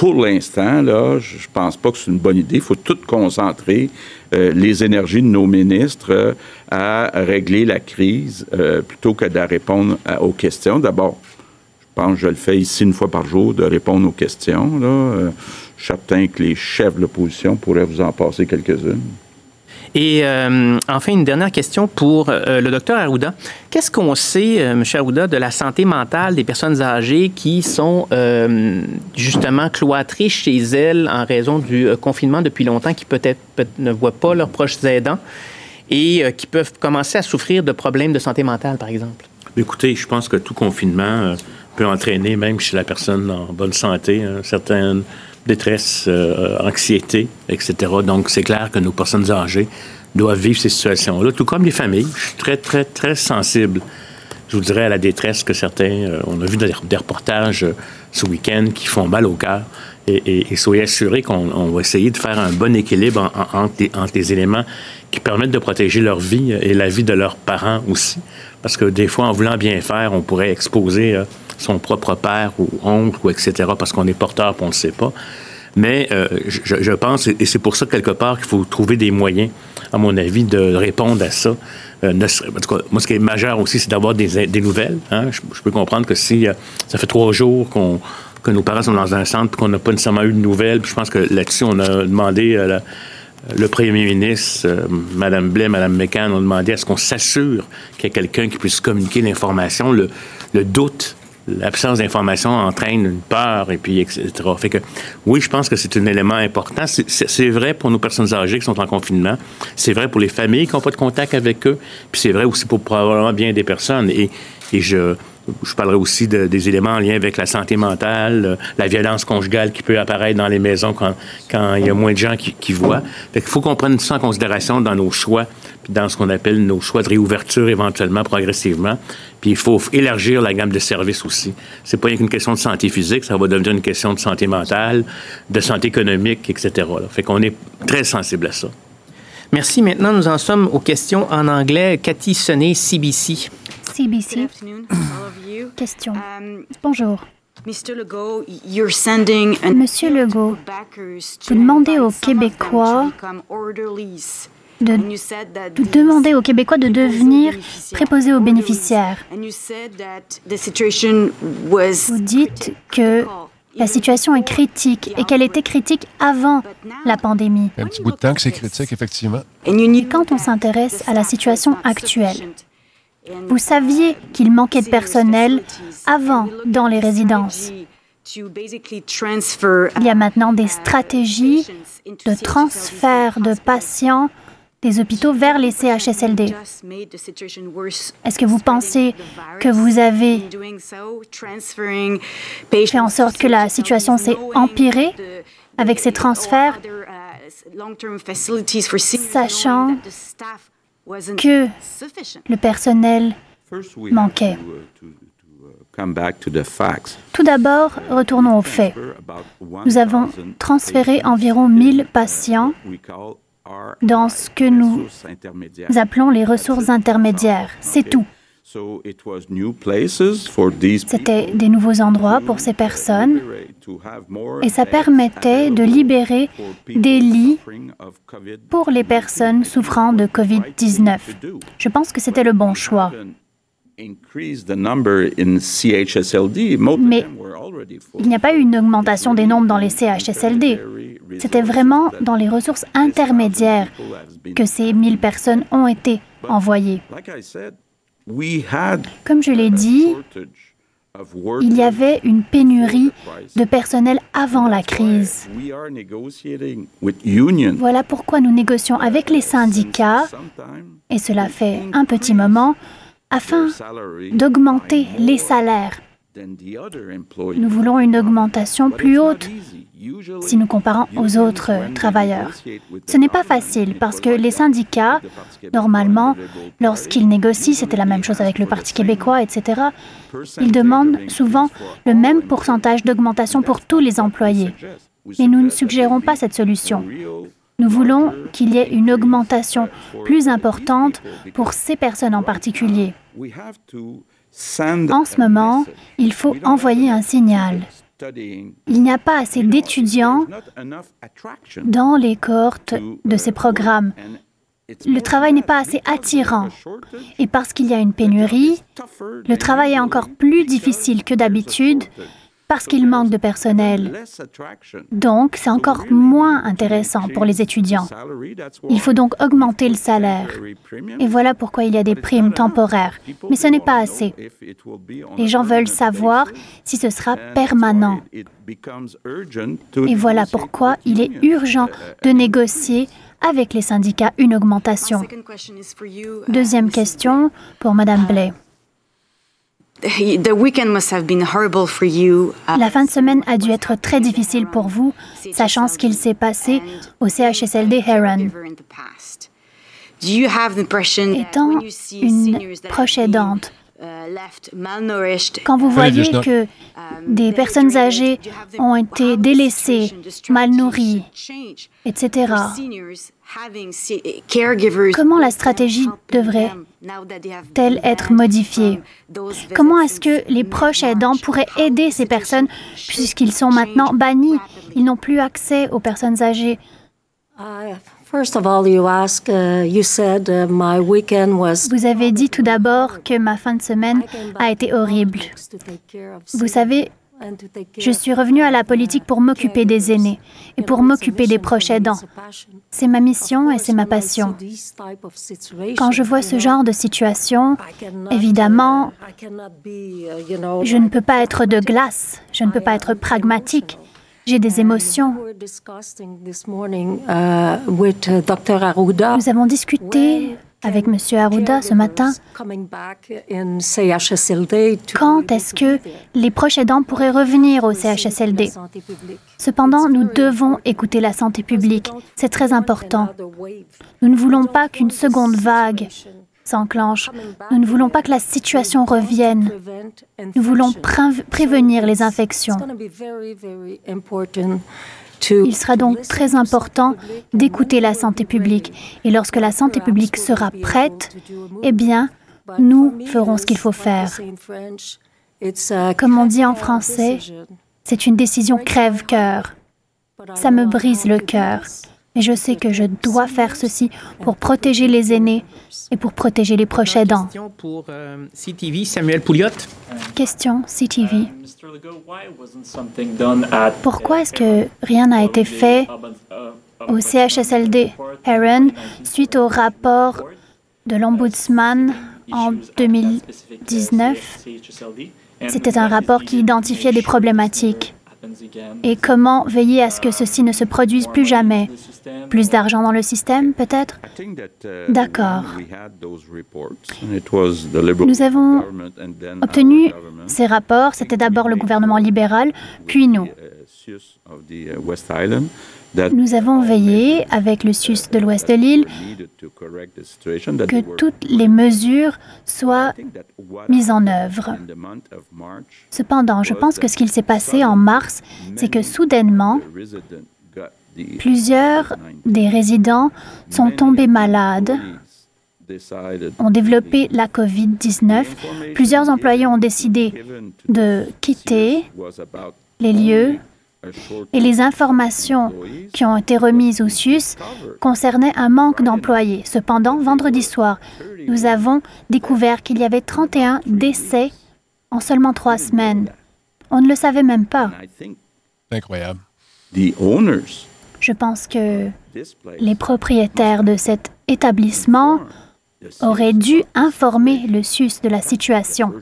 pour l'instant, là, je ne pense pas que c'est une bonne idée. Il faut tout concentrer les énergies de nos ministres à régler la crise plutôt que de répondre aux questions. D'abord, je pense que je le fais ici une fois par jour, de répondre aux questions. Là. Je certain que les chefs de l'opposition pourraient vous en passer quelques-unes. Et euh, enfin, une dernière question pour euh, le docteur Arruda. Qu'est-ce qu'on sait, euh, M. Arruda, de la santé mentale des personnes âgées qui sont justement cloîtrées chez elles en raison du confinement depuis longtemps, qui peut-être ne voient pas leurs proches aidants et qui peuvent commencer à souffrir de problèmes de santé mentale, par exemple? Écoutez, je pense que tout confinement peut entraîner, même chez la personne en bonne santé, certaines détresse, euh, anxiété, etc. Donc, c'est clair que nos personnes âgées doivent vivre ces situations-là, tout comme les familles. Je suis très, très, très sensible, je vous dirais, à la détresse que certains... Euh, on a vu des, reportages euh, ce week-end qui font mal au cœur. Et, soyez assurés qu'on va essayer de faire un bon équilibre entre, les, éléments qui permettent de protéger leur vie et la vie de leurs parents aussi. Parce que des fois, en voulant bien faire, on pourrait exposer son propre père ou oncle, ou etc., parce qu'on est porteur et on ne le sait pas. Mais euh, je, pense, et c'est pour ça, quelque part, qu'il faut trouver des moyens, à mon avis, de répondre à ça. Euh, moi, ce qui est majeur aussi, c'est d'avoir des, nouvelles. Hein. Je, peux comprendre que si euh, ça fait trois jours qu'on que nos parents sont dans un centre et qu'on n'a pas nécessairement eu de nouvelles, je pense que là-dessus, on a demandé le premier ministre, Mme Blais, Mme McCann, ont demandé à ce qu'on s'assure qu'il y a quelqu'un qui puisse communiquer l'information. Le, le doute l'absence d'information entraîne une peur, et puis, etc. Fait que, oui, je pense que c'est un élément important. C'est vrai pour nos personnes âgées qui sont en confinement. C'est vrai pour les familles qui n'ont pas de contact avec eux. Puis c'est vrai aussi pour probablement bien des personnes. Et, et je, je parlerai aussi de, des éléments en lien avec la santé mentale, euh, la violence conjugale qui peut apparaître dans les maisons quand, quand il y a moins de gens qui, voient. Fait qu'il faut qu'on prenne ça en considération dans nos choix, puis dans ce qu'on appelle nos choix de réouverture éventuellement, progressivement. Puis il faut élargir la gamme de services aussi. C'est pas une question de santé physique, ça va devenir une question de santé mentale, de santé économique, etc. Fait qu'on est très sensible à ça. Merci. Maintenant, nous en sommes aux questions en anglais. Cathy Sonnet, CBC. CBC. Question. Um, Bonjour. Monsieur Legault, vous demandez aux Québécois de, de demander aux Québécois de devenir préposés aux bénéficiaires. Vous dites que la situation est critique et qu'elle était critique avant la pandémie. Un petit bout de temps que c'est critique, effectivement. Et quand on s'intéresse à la situation actuelle, vous saviez qu'il manquait de personnel avant dans les résidences. Il y a maintenant des stratégies de transfert de patients des hôpitaux vers les CHSLD. Est-ce que vous pensez que vous avez fait en sorte que la situation s'est empirée avec ces transferts, sachant que le personnel manquait tout d'abord, retournons aux faits. Nous avons transféré environ 1000 patients dans ce que nous appelons les ressources intermédiaires. C'est tout. C'était des nouveaux endroits pour ces personnes et ça permettait de libérer des lits pour les personnes souffrant de COVID-19. Je pense que c'était le bon choix. Mais il n'y a pas eu une augmentation des nombres dans les CHSLD. C'était vraiment dans les ressources intermédiaires que ces 1000 personnes ont été envoyées. Comme je l'ai dit, il y avait une pénurie de personnel avant la crise. Voilà pourquoi nous négocions avec les syndicats, et cela fait un petit moment, afin d'augmenter les salaires. Nous voulons une augmentation plus haute si nous comparons aux autres travailleurs. Ce n'est pas facile parce que les syndicats, normalement, lorsqu'ils négocient, c'était la même chose avec le Parti québécois, etc., ils demandent souvent le même pourcentage d'augmentation pour tous les employés. Mais nous ne suggérons pas cette solution. Nous voulons qu'il y ait une augmentation plus importante pour ces personnes en particulier. En ce moment, il faut envoyer un signal. Il n'y a pas assez d'étudiants dans les cohortes de ces programmes. Le travail n'est pas assez attirant. Et parce qu'il y a une pénurie, le travail est encore plus difficile que d'habitude parce qu'il manque de personnel. Donc, c'est encore moins intéressant pour les étudiants. Il faut donc augmenter le salaire. Et voilà pourquoi il y a des primes temporaires. Mais ce n'est pas assez. Les gens veulent savoir si ce sera permanent. Et voilà pourquoi il est urgent de négocier avec les syndicats une augmentation. Deuxième question pour Mme Blais. La fin de semaine a dû être très difficile pour vous, sachant ce qu'il s'est passé au CHSLD Heron. Étant une proche aidante, quand vous voyez que des personnes âgées ont été délaissées, mal nourries, etc., comment la stratégie devrait-elle être modifiée Comment est-ce que les proches aidants pourraient aider ces personnes puisqu'ils sont maintenant bannis Ils n'ont plus accès aux personnes âgées? Vous avez dit tout d'abord que ma fin de semaine a été horrible. Vous savez, je suis revenue à la politique pour m'occuper des aînés et pour m'occuper des proches aidants. C'est ma mission et c'est ma passion. Quand je vois ce genre de situation, évidemment, je ne peux pas être de glace, je ne peux pas être pragmatique. J'ai des émotions. Nous avons discuté avec M. Arruda ce matin. Quand est-ce que les proches aidants pourraient revenir au CHSLD Cependant, nous devons écouter la santé publique. C'est très important. Nous ne voulons pas qu'une seconde vague s'enclenche. Nous ne voulons pas que la situation revienne. Nous voulons prévenir les infections. Il sera donc très important d'écouter la santé publique. Et lorsque la santé publique sera prête, eh bien, nous ferons ce qu'il faut faire. Comme on dit en français, c'est une décision crève-cœur. Ça me brise le cœur. Mais je sais que je dois faire ceci pour protéger les aînés et pour protéger les proches aidants. Question pour euh, CTV, Samuel Pouliot. Question CTV. Pourquoi est-ce que rien n'a été fait au CHSLD Heron suite au rapport de l'Ombudsman en 2019 C'était un rapport qui identifiait des problématiques. Et comment veiller à ce que ceci ne se produise plus jamais? Plus d'argent dans le système, peut-être? D'accord. Nous avons obtenu ces rapports. C'était d'abord le gouvernement libéral, puis nous. Nous avons veillé avec le SUS de l'ouest de l'île que toutes les mesures soient mises en œuvre. Cependant, je pense que ce qu'il s'est passé en mars, c'est que soudainement, plusieurs des résidents sont tombés malades ont développé la COVID-19. Plusieurs employés ont décidé de quitter les lieux et les informations qui ont été remises au SUS concernaient un manque d'employés. Cependant, vendredi soir, nous avons découvert qu'il y avait 31 décès en seulement trois semaines. On ne le savait même pas. Incroyable. Je pense que les propriétaires de cet établissement auraient dû informer le SUS de la situation.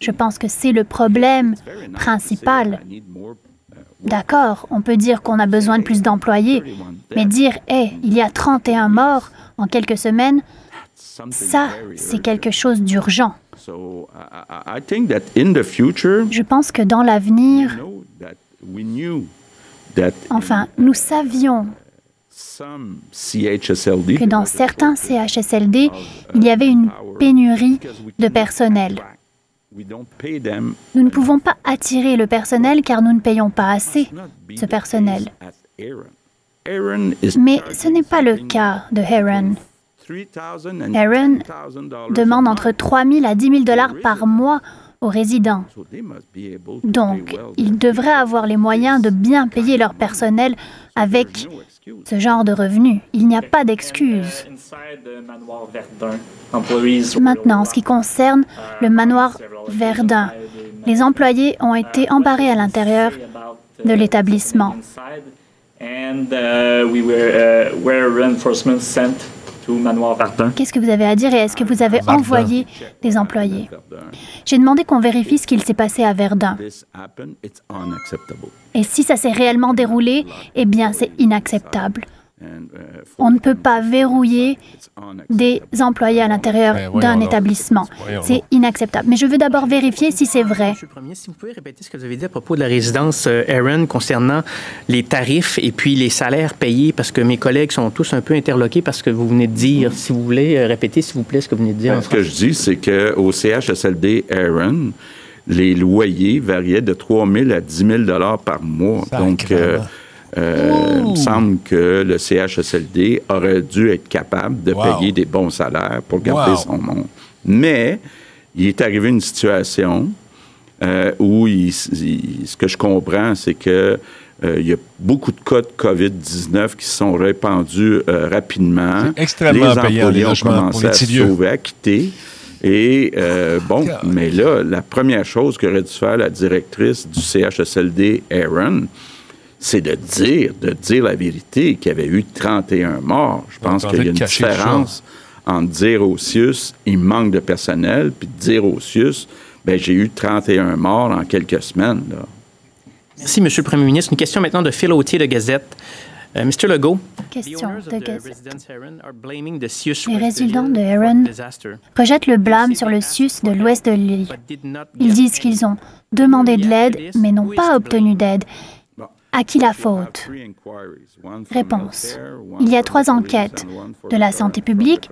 Je pense que c'est le problème principal. D'accord, on peut dire qu'on a besoin de plus d'employés, mais dire, hé, il y a 31 morts en quelques semaines, ça, c'est quelque chose d'urgent. Je pense que dans l'avenir, enfin, nous savions que dans certains CHSLD, il y avait une pénurie de personnel. Nous ne pouvons pas attirer le personnel car nous ne payons pas assez ce personnel. Mais ce n'est pas le cas de Heron. Heron demande entre 3 000 à 10 000 dollars par mois aux résidents. Donc, ils devraient avoir les moyens de bien payer leur personnel avec ce genre de revenus. Il n'y a pas d'excuse. Maintenant, en ce qui concerne le manoir Verdun, les employés ont été embarrés à l'intérieur de l'établissement. Qu'est-ce que vous avez à dire et est-ce que vous avez envoyé des employés? J'ai demandé qu'on vérifie ce qu'il s'est passé à Verdun. Et si ça s'est réellement déroulé, eh bien, c'est inacceptable. On ne peut pas verrouiller des employés à l'intérieur d'un établissement. C'est inacceptable. Mais je veux d'abord vérifier si c'est vrai. Monsieur le Premier, si vous pouvez répéter ce que vous avez dit à propos de la résidence Aaron concernant les tarifs et puis les salaires payés, parce que mes collègues sont tous un peu interloqués parce que vous venez de dire. Si vous voulez répéter, s'il vous plaît, ce que vous venez de dire. ce que je dis, c'est qu'au CHSLD Aaron, les loyers variaient de 3 000 à 10 000 par mois. Donc, euh, il me semble que le CHSLD aurait dû être capable de payer des bons salaires pour garder son monde. Mais il est arrivé une situation euh, où ce que je comprends, c'est que euh, il y a beaucoup de cas de COVID-19 qui se sont répandus rapidement. Extrêmement les employés ont commencé à se sauver, à quitter. Et bon, mais là, la première chose qu'aurait dû faire la directrice du CHSLD, Aaron, c'est de dire, de dire la vérité qu'il y avait eu 31 morts. Je pense qu'il y a une différence entre dire au CIUS, il manque de personnel, puis dire au CIUS, ben j'ai eu 31 morts en quelques semaines. Là. Merci, Monsieur le Premier ministre. Une question maintenant de Phil Autier de Gazette. Euh, Mr. Legault. Question de Gazette. Les résidents de Heron rejettent le blâme sur le SUS de l'ouest de l'île. Ils disent qu'ils ont demandé de l'aide, mais n'ont pas obtenu d'aide. À qui la faute Réponse. Il y a trois enquêtes de la santé publique,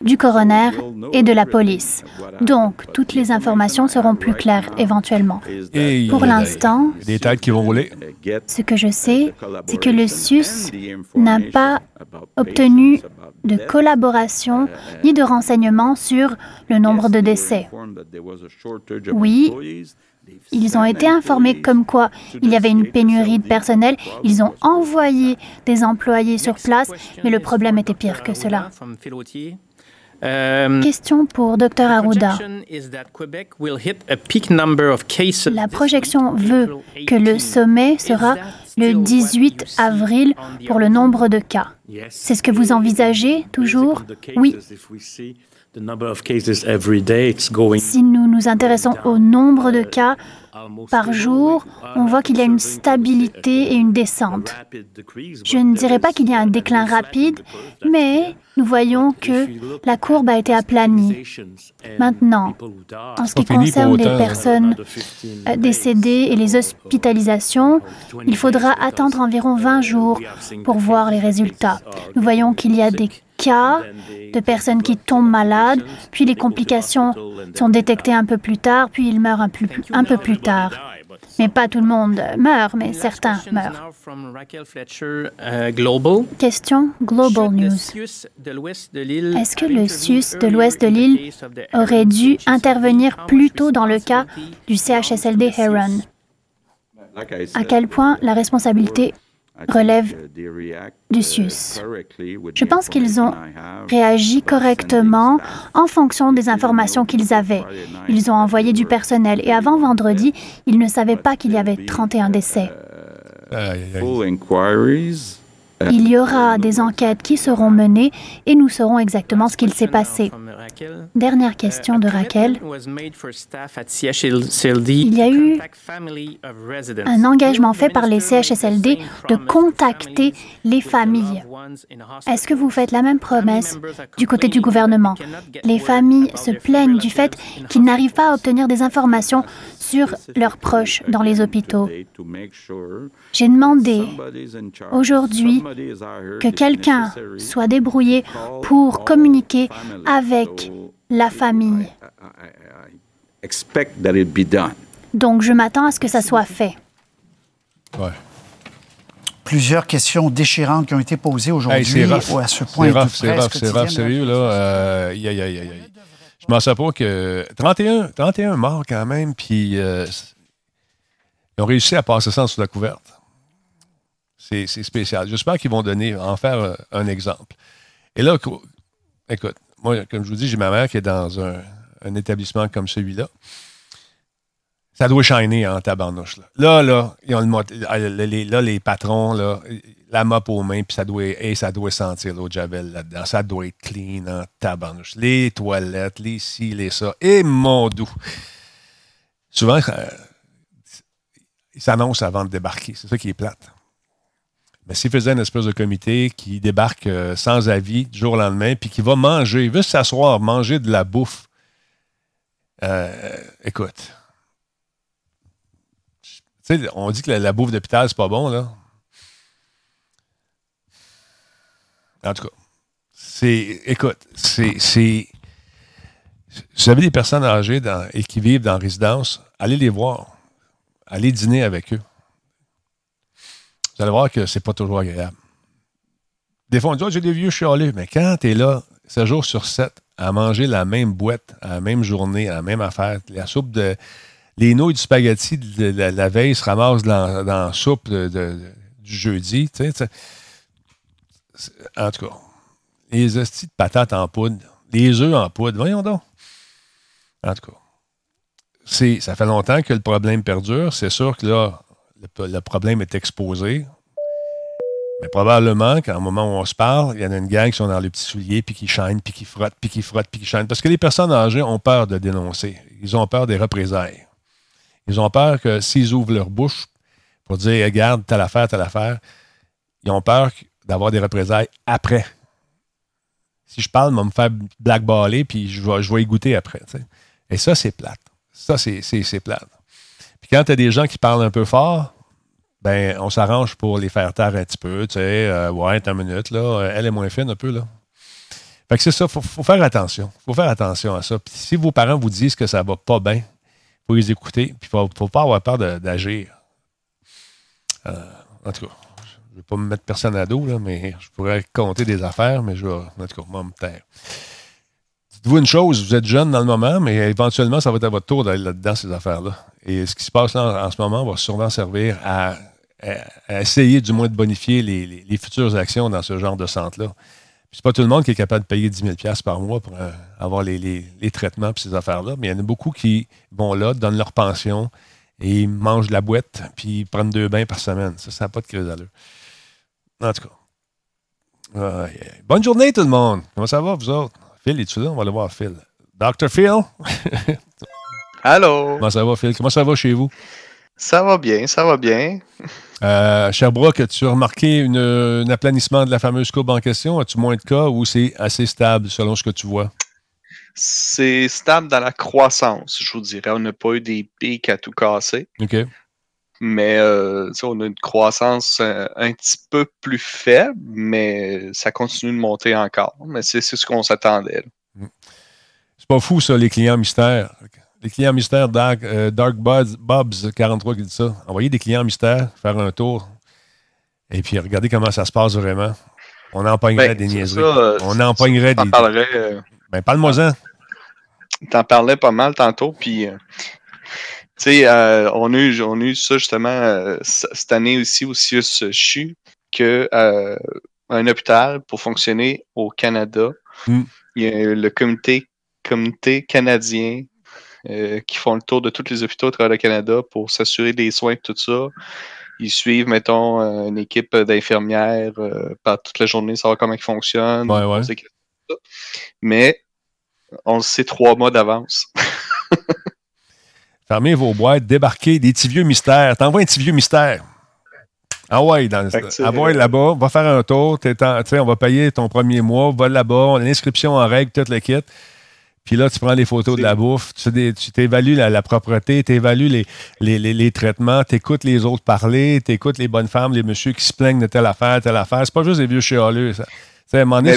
du coroner et de la police. Donc, toutes les informations seront plus claires éventuellement. Pour l'instant, des têtes qui vont rouler. Ce que je sais, c'est que le SUS n'a pas obtenu de collaboration ni de renseignements sur le nombre de décès. Oui, ils ont été informés comme quoi il y avait une pénurie de personnel. Ils ont envoyé des employés sur place, mais le problème était pire que cela. Question pour Dr Arruda. La projection veut que le sommet sera le 18 avril pour le nombre de cas. C'est ce que vous envisagez toujours? Oui. Si nous nous intéressons au nombre de cas par jour, on voit qu'il y a une stabilité et une descente. Je ne dirais pas qu'il y a un déclin rapide, mais nous voyons que la courbe a été aplanie. Maintenant, en ce qui concerne les personnes euh, décédées et les hospitalisations, il faudra attendre environ 20 jours pour voir les résultats. Nous voyons qu'il y a des cas de personnes qui tombent malades, puis les complications sont détectées un peu plus tard, puis ils meurent un peu, un peu plus tard. Mais pas tout le monde meurt, mais certains meurent. Question Global News. Est-ce que le SUS de l'ouest de l'île aurait dû intervenir plus tôt dans le cas du CHSLD Heron? À quel point la responsabilité relève du SUS. Je pense qu'ils ont réagi correctement en fonction des informations qu'ils avaient. Ils ont envoyé du personnel et avant vendredi, ils ne savaient pas qu'il y avait 31 décès. Il y aura des enquêtes qui seront menées et nous saurons exactement ce qu'il s'est passé. Dernière question de Raquel. Il y a eu un engagement fait par les CHSLD de contacter les familles. Est-ce que vous faites la même promesse du côté du gouvernement? Les familles se plaignent du fait qu'ils n'arrivent pas à obtenir des informations sur leurs proches dans les hôpitaux. J'ai demandé aujourd'hui que quelqu'un soit débrouillé pour communiquer avec la famille. Donc, je m'attends à ce que ça soit fait. Plusieurs questions déchirantes qui ont été posées aujourd'hui à ce point. C'est raf, c'est raf, sérieux, là. Euh, je m'en sais pas que 31, 31 morts quand même, puis euh, ils ont réussi à passer ça sous la couverte. C'est spécial. J'espère qu'ils vont donner, en faire euh, un exemple. Et là, écoute, moi, comme je vous dis, j'ai ma mère qui est dans un, établissement comme celui-là. Ça doit shiner en tabarnouche. Là, là, là, ils ont le, les, là les patrons, la mop aux mains, puis ça doit, et ça doit sentir l'eau de Javel là-dedans. Ça doit être clean en tabarnouche. Les toilettes, les ci, les ça. Et mon doux. Souvent, ils s'annoncent avant de débarquer. C'est ça qui est plate. Mais s'il faisait une espèce de comité qui débarque euh, sans avis du jour au lendemain, puis qui va manger, il veut s'asseoir, manger de la bouffe, euh, écoute. On dit que la, bouffe d'hôpital, c'est pas bon, là. En tout cas, c'est. Écoute, c'est. Si vous avez des personnes âgées et qui vivent dans résidence, allez les voir. Allez dîner avec eux vous allez voir que c'est pas toujours agréable. Des fois, on dit, oh, j'ai des vieux chialés. Mais quand tu es là, 7 jours sur 7, à manger la même boîte, à la même journée, la même affaire, la soupe de. Les nouilles du spaghetti de la, veille se ramassent dans, la soupe du jeudi. En tout cas, les hosties de patates en poudre, les œufs en poudre, voyons donc. En tout cas, ça fait longtemps que le problème perdure. C'est sûr que là, le, problème est exposé. Mais probablement qu'à un moment où on se parle, il y en a une gang qui sont dans les petits souliers, puis qui chaînent, puis qui frottent, puis qui frottent, puis qui chaînent. Parce que les personnes âgées ont peur de dénoncer. Ils ont peur des représailles. Ils ont peur que s'ils ouvrent leur bouche pour dire, regarde, telle affaire, telle affaire, ils ont peur d'avoir des représailles après. Si je parle, ils vont me faire blackballer, puis je vais, je y goûter après. Et ça, c'est plate. Ça, c'est plate. Puis quand tu as des gens qui parlent un peu fort, ben, on s'arrange pour les faire taire un petit peu. Tu sais, euh, ouais, une minute, là. Elle est moins fine un peu, là. Fait que c'est ça, il faut, faire attention. Faut faire attention à ça. Puis si vos parents vous disent que ça va pas bien, il faut les écouter. Puis il ne faut, pas avoir peur d'agir. Euh, en tout cas, je ne vais pas me mettre personne à dos, là, mais je pourrais compter des affaires, mais je vais, en tout cas, moi, me taire. Dites-vous une chose, vous êtes jeune dans le moment, mais éventuellement, ça va être à votre tour d'aller là-dedans, ces affaires-là. Et ce qui se passe là en, ce moment va sûrement servir à essayer du moins de bonifier les, futures actions dans ce genre de centre-là. C'est pas tout le monde qui est capable de payer 10 000 par mois pour euh, avoir les, traitements et ces affaires-là, mais il y en a beaucoup qui vont là, donnent leur pension et ils mangent de la boîte puis ils prennent deux bains par semaine. Ça, ça n'a pas de crise d'allure. En tout cas. Bonne journée tout le monde. Comment ça va, vous autres? Phil, es-tu là? On va aller voir Phil. Dr. Phil? <laughs> Allô? Comment ça va, Phil? Comment ça va chez vous? Ça va bien, ça va bien. Euh, Sherbrooke, as-tu remarqué un aplanissement de la fameuse courbe en question? As-tu moins de cas ou c'est assez stable selon ce que tu vois? C'est stable dans la croissance, je vous dirais. On n'a pas eu des pics à tout casser. OK. Mais euh, on a une croissance euh, un, petit peu plus faible, mais ça continue de monter encore. Mais c'est ce qu'on s'attendait. Mm. C'est pas fou, ça, les clients mystères. Les clients mystères, Dark, euh, Dark Bobs 43 qui dit ça. Envoyez des clients mystères, faire un tour, et puis regardez comment ça se passe vraiment. On empoignerait ben, des niaiseries. on empoignerait des. ben, parle-moi-en. T'en parlais pas mal tantôt, puis tu sais, euh, on, a eu, on a eu ça justement euh, cette année aussi au CIUS CHU, que euh, un hôpital, pour fonctionner au Canada, hmm. il y a le comité, comité canadien qui font le tour de tous les hôpitaux à travers le Canada pour s'assurer des soins et tout ça. Ils suivent, mettons, une équipe d'infirmières par toute la journée, savoir comment ils fonctionnent. Ouais, ouais. Mais on le sait trois mois d'avance. <laughs> Fermez vos boîtes, débarquez des petits vieux mystères. T'envoies un petit vieux mystère. Ah ouais, dans, envoie là-bas, va faire un tour, on va payer ton premier mois, va là-bas, l'inscription en règle, toute le kit. Puis là, tu prends les photos de la bouffe, tu t'évalues la, propreté, tu évalues les, les, les, traitements, tu écoutes les autres parler, tu écoutes les bonnes femmes, les messieurs qui se plaignent de telle affaire, telle affaire. C'est pas juste des vieux chialeux. Ça. à un moment donné,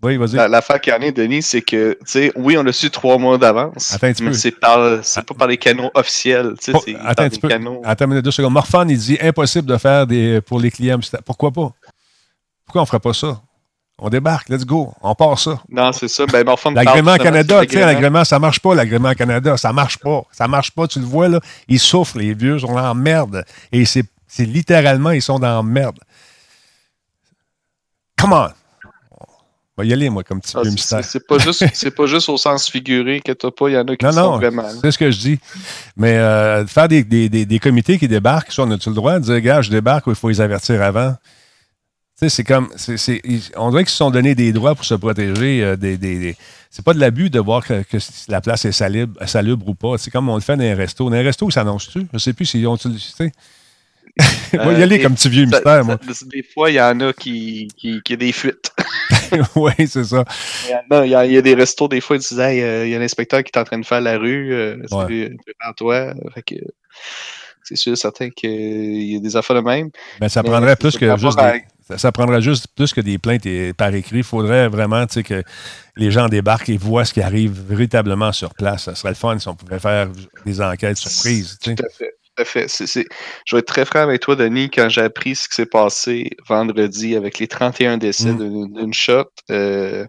oui, vas-y. L'affaire qu'il y en a, Denis, c'est que, tu sais, oui, on l'a su trois mois d'avance. Attends un mais c'est pas par les canaux officiels. Tu sais, Attends un petit peu. Canaux... Attends deux secondes. Morphone, il dit impossible de faire des pour les clients. Pourquoi pas? Pourquoi on ferait pas ça? On débarque, let's go, on part ça. Non, c'est ça. Ben, L'agrément Canada, tu sais, l'agrément, ça marche pas, l'agrément Canada, ça marche pas. Ça marche pas, tu le vois, là. Ils souffrent, les vieux, sont en merde. Et c'est littéralement, ils sont dans merde. Come on! va y aller, moi, comme petit ah, peu mystère. C'est pas, juste, <laughs> pas juste au sens figuré que t'as pas, il y en a qui non, sont non, vraiment. C'est ce que je dis. Mais euh, faire des, des, des, comités qui débarquent, soit on a-tu le droit de dire, gars, je débarque ou il faut les avertir avant? Tu sais, c'est comme. on dirait qu'ils se sont donné des droits pour se protéger. Euh, des, des, c'est pas de l'abus de voir que, la place est salubre, salubre ou pas. C'est comme on le fait dans un resto. Dans un resto, ils s'annonce-tu? Je sais plus s'ils ont. Tu sais, <laughs> moi, y aller comme petit vieux mystère, moi. Des fois, il y en a qui, qui, qui a des fuites. <laughs> <laughs> oui, c'est ça. Il y, a, il y, a, des restos, des fois, ils disent euh, il y a l'inspecteur qui est en train de faire la rue, euh, c'est toi. c'est sûr, certain qu'il y a des affaires de même. Ben, ça prendrait plus que juste des, ça, prendrait juste plus que des plaintes par écrit. Il faudrait vraiment que les gens débarquent et voient ce qui arrive véritablement sur place. Ça serait le fun si on pouvait faire des enquêtes surprises. Tout à fait fait. Je vais être très franc avec toi, Denis, quand j'ai appris ce qui s'est passé vendredi avec les 31 décès mm. d'une shot, euh,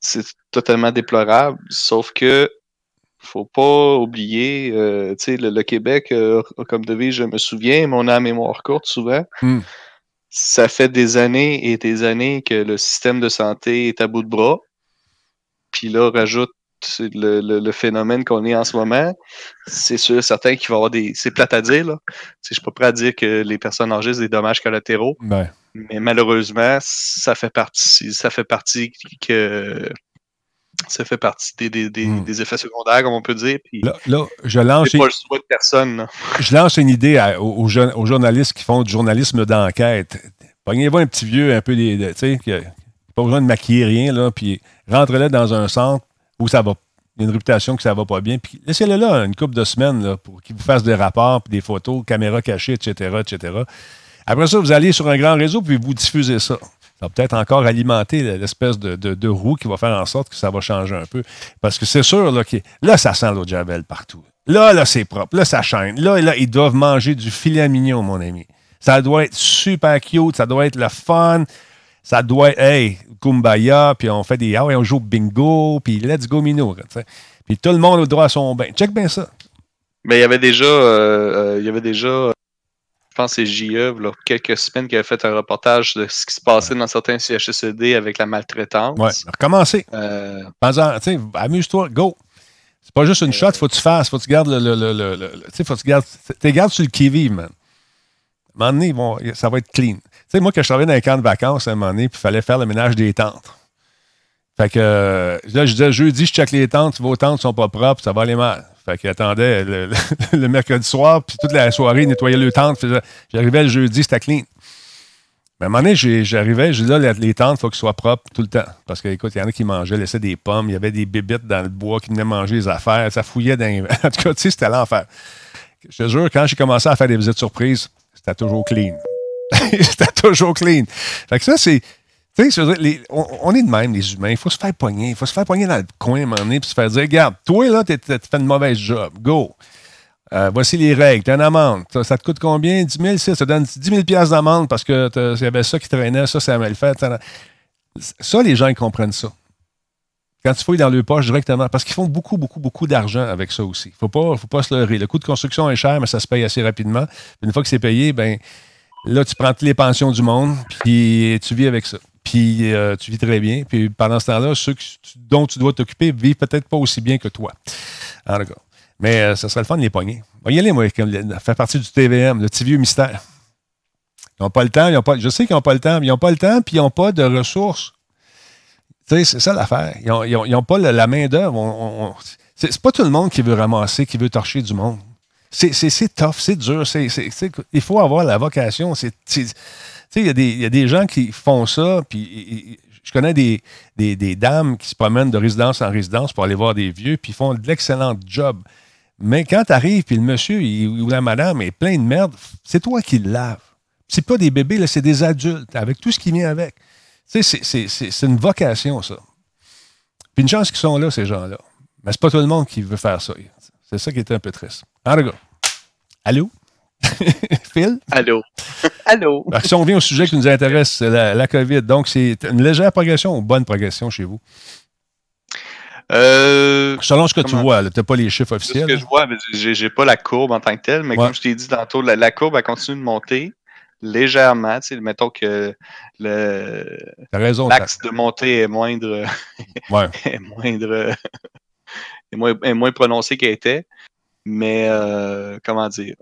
c'est totalement déplorable. Sauf que faut pas oublier, euh, le, Québec, euh, comme devise, je me souviens, mon âme mémoire courte souvent. Mm. Ça fait des années et des années que le système de santé est à bout de bras. Puis là, rajoute le, le, phénomène qu'on est en ce moment, c'est sûr, certain qu'il va y avoir des. C'est plate à dire, là. Je suis pas prêt à dire que les personnes âgées, c'est des dommages collatéraux. Mais malheureusement, ça fait partie. Ça fait partie que. <laughs> Ça fait partie des, des, hmm. des, effets secondaires, comme on peut dire. là, je lance. pas le souhait de personne. <laughs> Je lance une idée aux, aux, journalistes qui font du journalisme d'enquête. Prenez-vous un petit vieux, un peu des. Tu sais, qui pas besoin de maquiller rien, là, puis rentrez-le dans un centre, où ça va. Il y a une réputation que ça va pas bien. Puis laissez-le là une couple de semaines là, pour qu'il vous fasse des rapports, puis des photos, caméras cachées, etc., etc. Après ça, vous allez sur un grand réseau, puis vous diffusez ça. Ça va peut-être encore alimenter l'espèce de, roue qui va faire en sorte que ça va changer un peu. Parce que c'est sûr, là, là ça sent l'eau de Javel partout. Là, là, c'est propre. Là, ça chaîne. Là, là, ils doivent manger du filet mignon, mon ami. Ça doit être super cute. Ça doit être le fun. Ça doit être, hey, kumbaya, puis on fait des, ah ouais, on joue bingo, puis let's go Mino. Puis tout le monde a le droit à son bain. Check bien ça. Mais il y avait déjà, euh, euh, il y avait déjà, je pense c'est JE, là, quelques semaines qui avait fait un reportage de ce qui se passait dans certains CHSED avec la maltraitance. Ouais, recommencer. Euh... amuse-toi, go. C'est pas juste une shot, faut que tu fasses, faut que tu gardes le. le, le, le, tu sais, faut que tu gardes. Tu gardes sur le qui-vive, man. À un moment donné, bon, ça va être clean. Tu sais, moi, quand je travaillais dans un camp de vacances à un moment donné, puis il fallait faire le ménage des tentes. Fait que là, je disais, jeudi, je check les tentes, vos tentes sont pas propres, ça va aller mal. Fait qu'il attendait <laughs> le, mercredi soir, puis toute la soirée, il nettoyait le tentes. J'arrivais le jeudi, c'était clean. Mais à un moment donné, j'arrivais, je disais, là, les tentes, il faut qu'elles soient propres tout le temps. Parce que, écoute, il y en a qui mangeaient, laissaient des pommes, il y avait des bébites dans le bois qui venaient manger les affaires, ça fouillait dans <laughs> En tout cas, tu sais, c'était l'enfer. Je te jure, quand j'ai commencé à faire des visites surprises, c'était toujours clean. <laughs> c'était toujours clean. Fait que ça, c'est on, est de même, les humains. Il faut se faire pogner. Il faut se faire pogner dans le coin donné puis se faire dire Regarde, toi, là, tu fais une mauvaise job. Go. Euh, voici les règles. Tu as une amende. Ça, te coûte combien? 10 000 Ça te donne 10 000 d'amende parce que y avait ça qui traînait, ça, c'est mal fait. Ça, les gens, ils comprennent ça. Quand tu fouilles dans le poche directement, parce qu'ils font beaucoup, beaucoup, beaucoup d'argent avec ça aussi. Il faut pas, faut pas se leurrer. Le coût de construction est cher, mais ça se paye assez rapidement. Une fois que c'est payé, ben là, tu prends toutes les pensions du monde, puis tu vis avec ça puis euh, tu vis très bien. Puis pendant ce temps-là, ceux dont tu dois t'occuper vivent peut-être pas aussi bien que toi. Mais euh, ça serait le fun de les pogner. On va y aller, moi, faire partie du TVM, le petit vieux mystère. Ils n'ont pas le temps, ils ont pas, je sais qu'ils n'ont pas le temps, mais ils n'ont pas le temps, puis ils n'ont pas de ressources. Tu sais, c'est ça l'affaire. Ils n'ont pas la, main-d'œuvre. c'est pas tout le monde qui veut ramasser, qui veut torcher du monde. C'est tough, c'est dur. il faut avoir la vocation. C'est sais, il y, a des gens qui font ça, puis je connais des, dames qui se promènent de résidence en résidence pour aller voir des vieux, puis font de l'excellent job. Mais quand tu arrives, puis le monsieur ou la madame est plein de merde, c'est toi qui le laves. C'est pas des bébés, c'est des adultes, avec tout ce qui vient avec. Tu sais, c'est une vocation, ça. Puis une chance qu'ils sont là, ces gens-là. Mais c'est pas tout le monde qui veut faire ça. C'est ça qui est un peu triste. En tout allô? <laughs> Phil? Allô? <laughs> Allô? si on revient au sujet qui nous intéresse, la, la COVID. Donc, c'est une légère progression ou bonne progression chez vous? Euh, Selon ce que tu vois, tu n'as pas les chiffres officiels. Ce que je vois, j'ai pas la courbe en tant que telle, mais comme je t'ai dit tantôt, la, courbe a continué de monter légèrement. Tu sais, mettons que l'axe de montée est moindre, <laughs> est moindre, est moins, est moins prononcé qu'elle était. Mais euh, comment dire?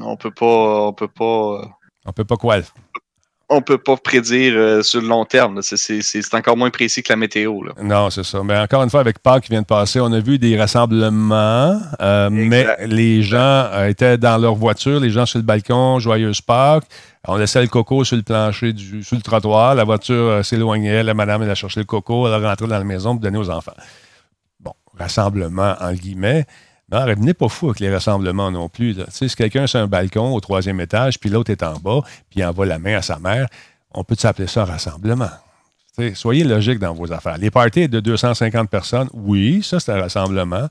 On peut pas. On peut pas. Euh, on peut pas quoi? On peut pas prédire euh, sur le long terme. C'est encore moins précis que la météo. Non, c'est ça. Mais encore une fois, avec Pâques qui vient de passer, on a vu des rassemblements, euh, mais les gens étaient dans leur voiture, les gens sur le balcon, joyeuse Pâques. On laissait le coco sur le plancher, du, sur le trottoir. La voiture s'éloignait. La madame, elle a cherché le coco. Elle a rentré dans la maison pour donner aux enfants. Bon, rassemblement, en guillemets. Non, venez pas fou avec les rassemblements non plus. Si quelqu'un sur un balcon au troisième étage, puis l'autre est en bas, puis il envoie la main à sa mère, on peut s'appeler ça un rassemblement. soyez logique dans vos affaires. Les parties de 250 personnes, oui, ça c'est un rassemblement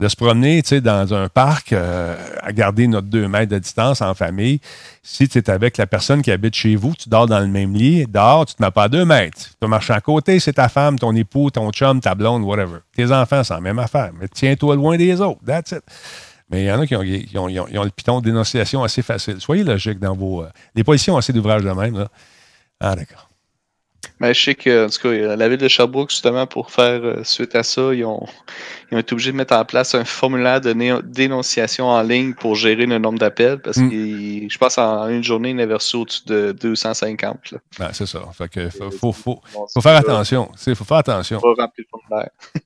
de se promener dans un parc euh, à garder notre deux mètres de distance en famille. Si tu es avec la personne qui habite chez vous, tu dors dans le même lit, dehors, tu te mets pas à deux mètres. Tu peux marcher à côté, c'est ta femme, ton époux, ton chum, ta blonde, whatever. Tes enfants, c'est la même affaire. Mais tiens-toi loin des autres. That's it. Mais il y en a qui ont, le piton dénonciation assez facile. Soyez logique dans vos. Euh, les policiers ont assez d'ouvrages de même. Là. Ah, d'accord. Mais je sais que, en tout cas, la ville de Sherbrooke, justement, pour faire euh, suite à ça, ils ont, ils ont, été obligés de mettre en place un formulaire de dénonciation en ligne pour gérer le nombre d'appels parce mm. que je pense en une journée, il avait reçu au-dessus de 250. c'est ça. Fait que faut, faut, faut, faire attention. Il faut faire attention.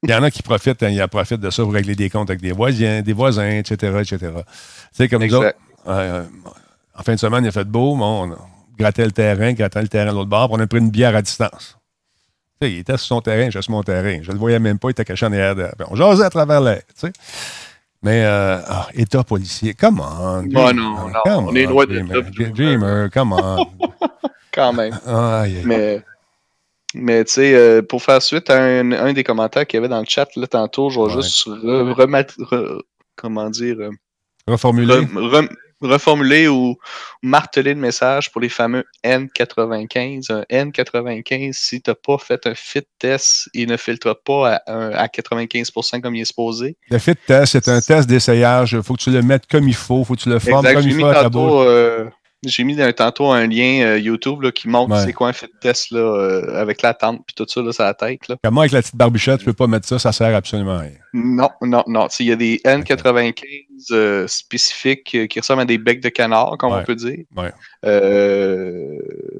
il y en a qui profitent, hein, ils profitent de ça pour régler des comptes avec des voisins, des voisins, etc. etc. Tu sais, comme nous euh, en fin de semaine, il a fait beau, mais grattait le terrain, grattait le terrain de l'autre bord, on a pris une bière à distance. il était sur son terrain, j'étais sur mon terrain. Je ne le voyais même pas, il était caché en arrière. De... On jasait à travers l'air. Mais, euh, ah, État policier, come on. non, non, on, est loin de Dreamer, come on. <laughs> Quand même. Mais, mais tu sais, euh, pour faire suite à un, des commentaires qu'il y avait dans le chat là, tantôt, je vais juste remettre, comment dire, euh, reformuler reformuler ou, marteler le message pour les fameux N95. Un N95, si tu n'as pas fait un fit test, il ne filtre pas à, 95% comme il est supposé. Le fit test, c'est un test d'essayage. Il faut que tu le mettes comme il faut, il faut que tu le formes comme il faut à ta euh, J'ai mis tantôt un lien euh, YouTube là, qui montre c'est quoi un fit test là, euh, avec la tente puis tout ça, là, ça la tête. Là. Comment avec la petite barbichette, tu peux pas mettre ça, ça sert absolument à rien. Non, non, non. Il y a des N95 euh, spécifiques qui ressemblent à des becs de canard, comme on peut dire. Ouais.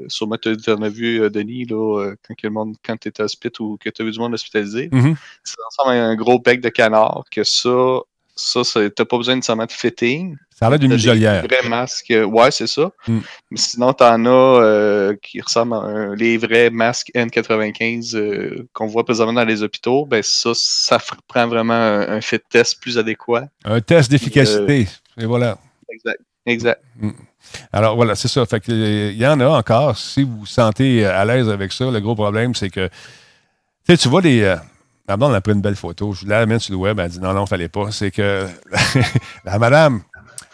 sûrement, tu en as vu, Denis, là, quand, le monde, quand tu étais hospitalisé ou que tu as vu du monde hospitalisé. Mm-hmm. Ça ressemble à un gros bec de canard, que ça, ça, t'as pas besoin nécessairement de fitting. Ça a l'air d'une muselière. Des vrais masques, euh, ouais, c'est ça. Mm. Mais sinon, t'en as euh, qui ressemblent à les vrais masques N95 euh, qu'on voit présentement dans les hôpitaux. Ben ça, ça prend vraiment un, fit test plus adéquat. Un test d'efficacité. Et voilà. Exact. Exact. Mm. Alors voilà, c'est ça. Fait que, il y en a encore. Si vous vous sentez à l'aise avec ça, le gros problème, c'est que tu vois des Ma blonde a pris une belle photo. Je l'ai sur le web. Elle dit non, non, il ne fallait pas. C'est que <laughs> la madame,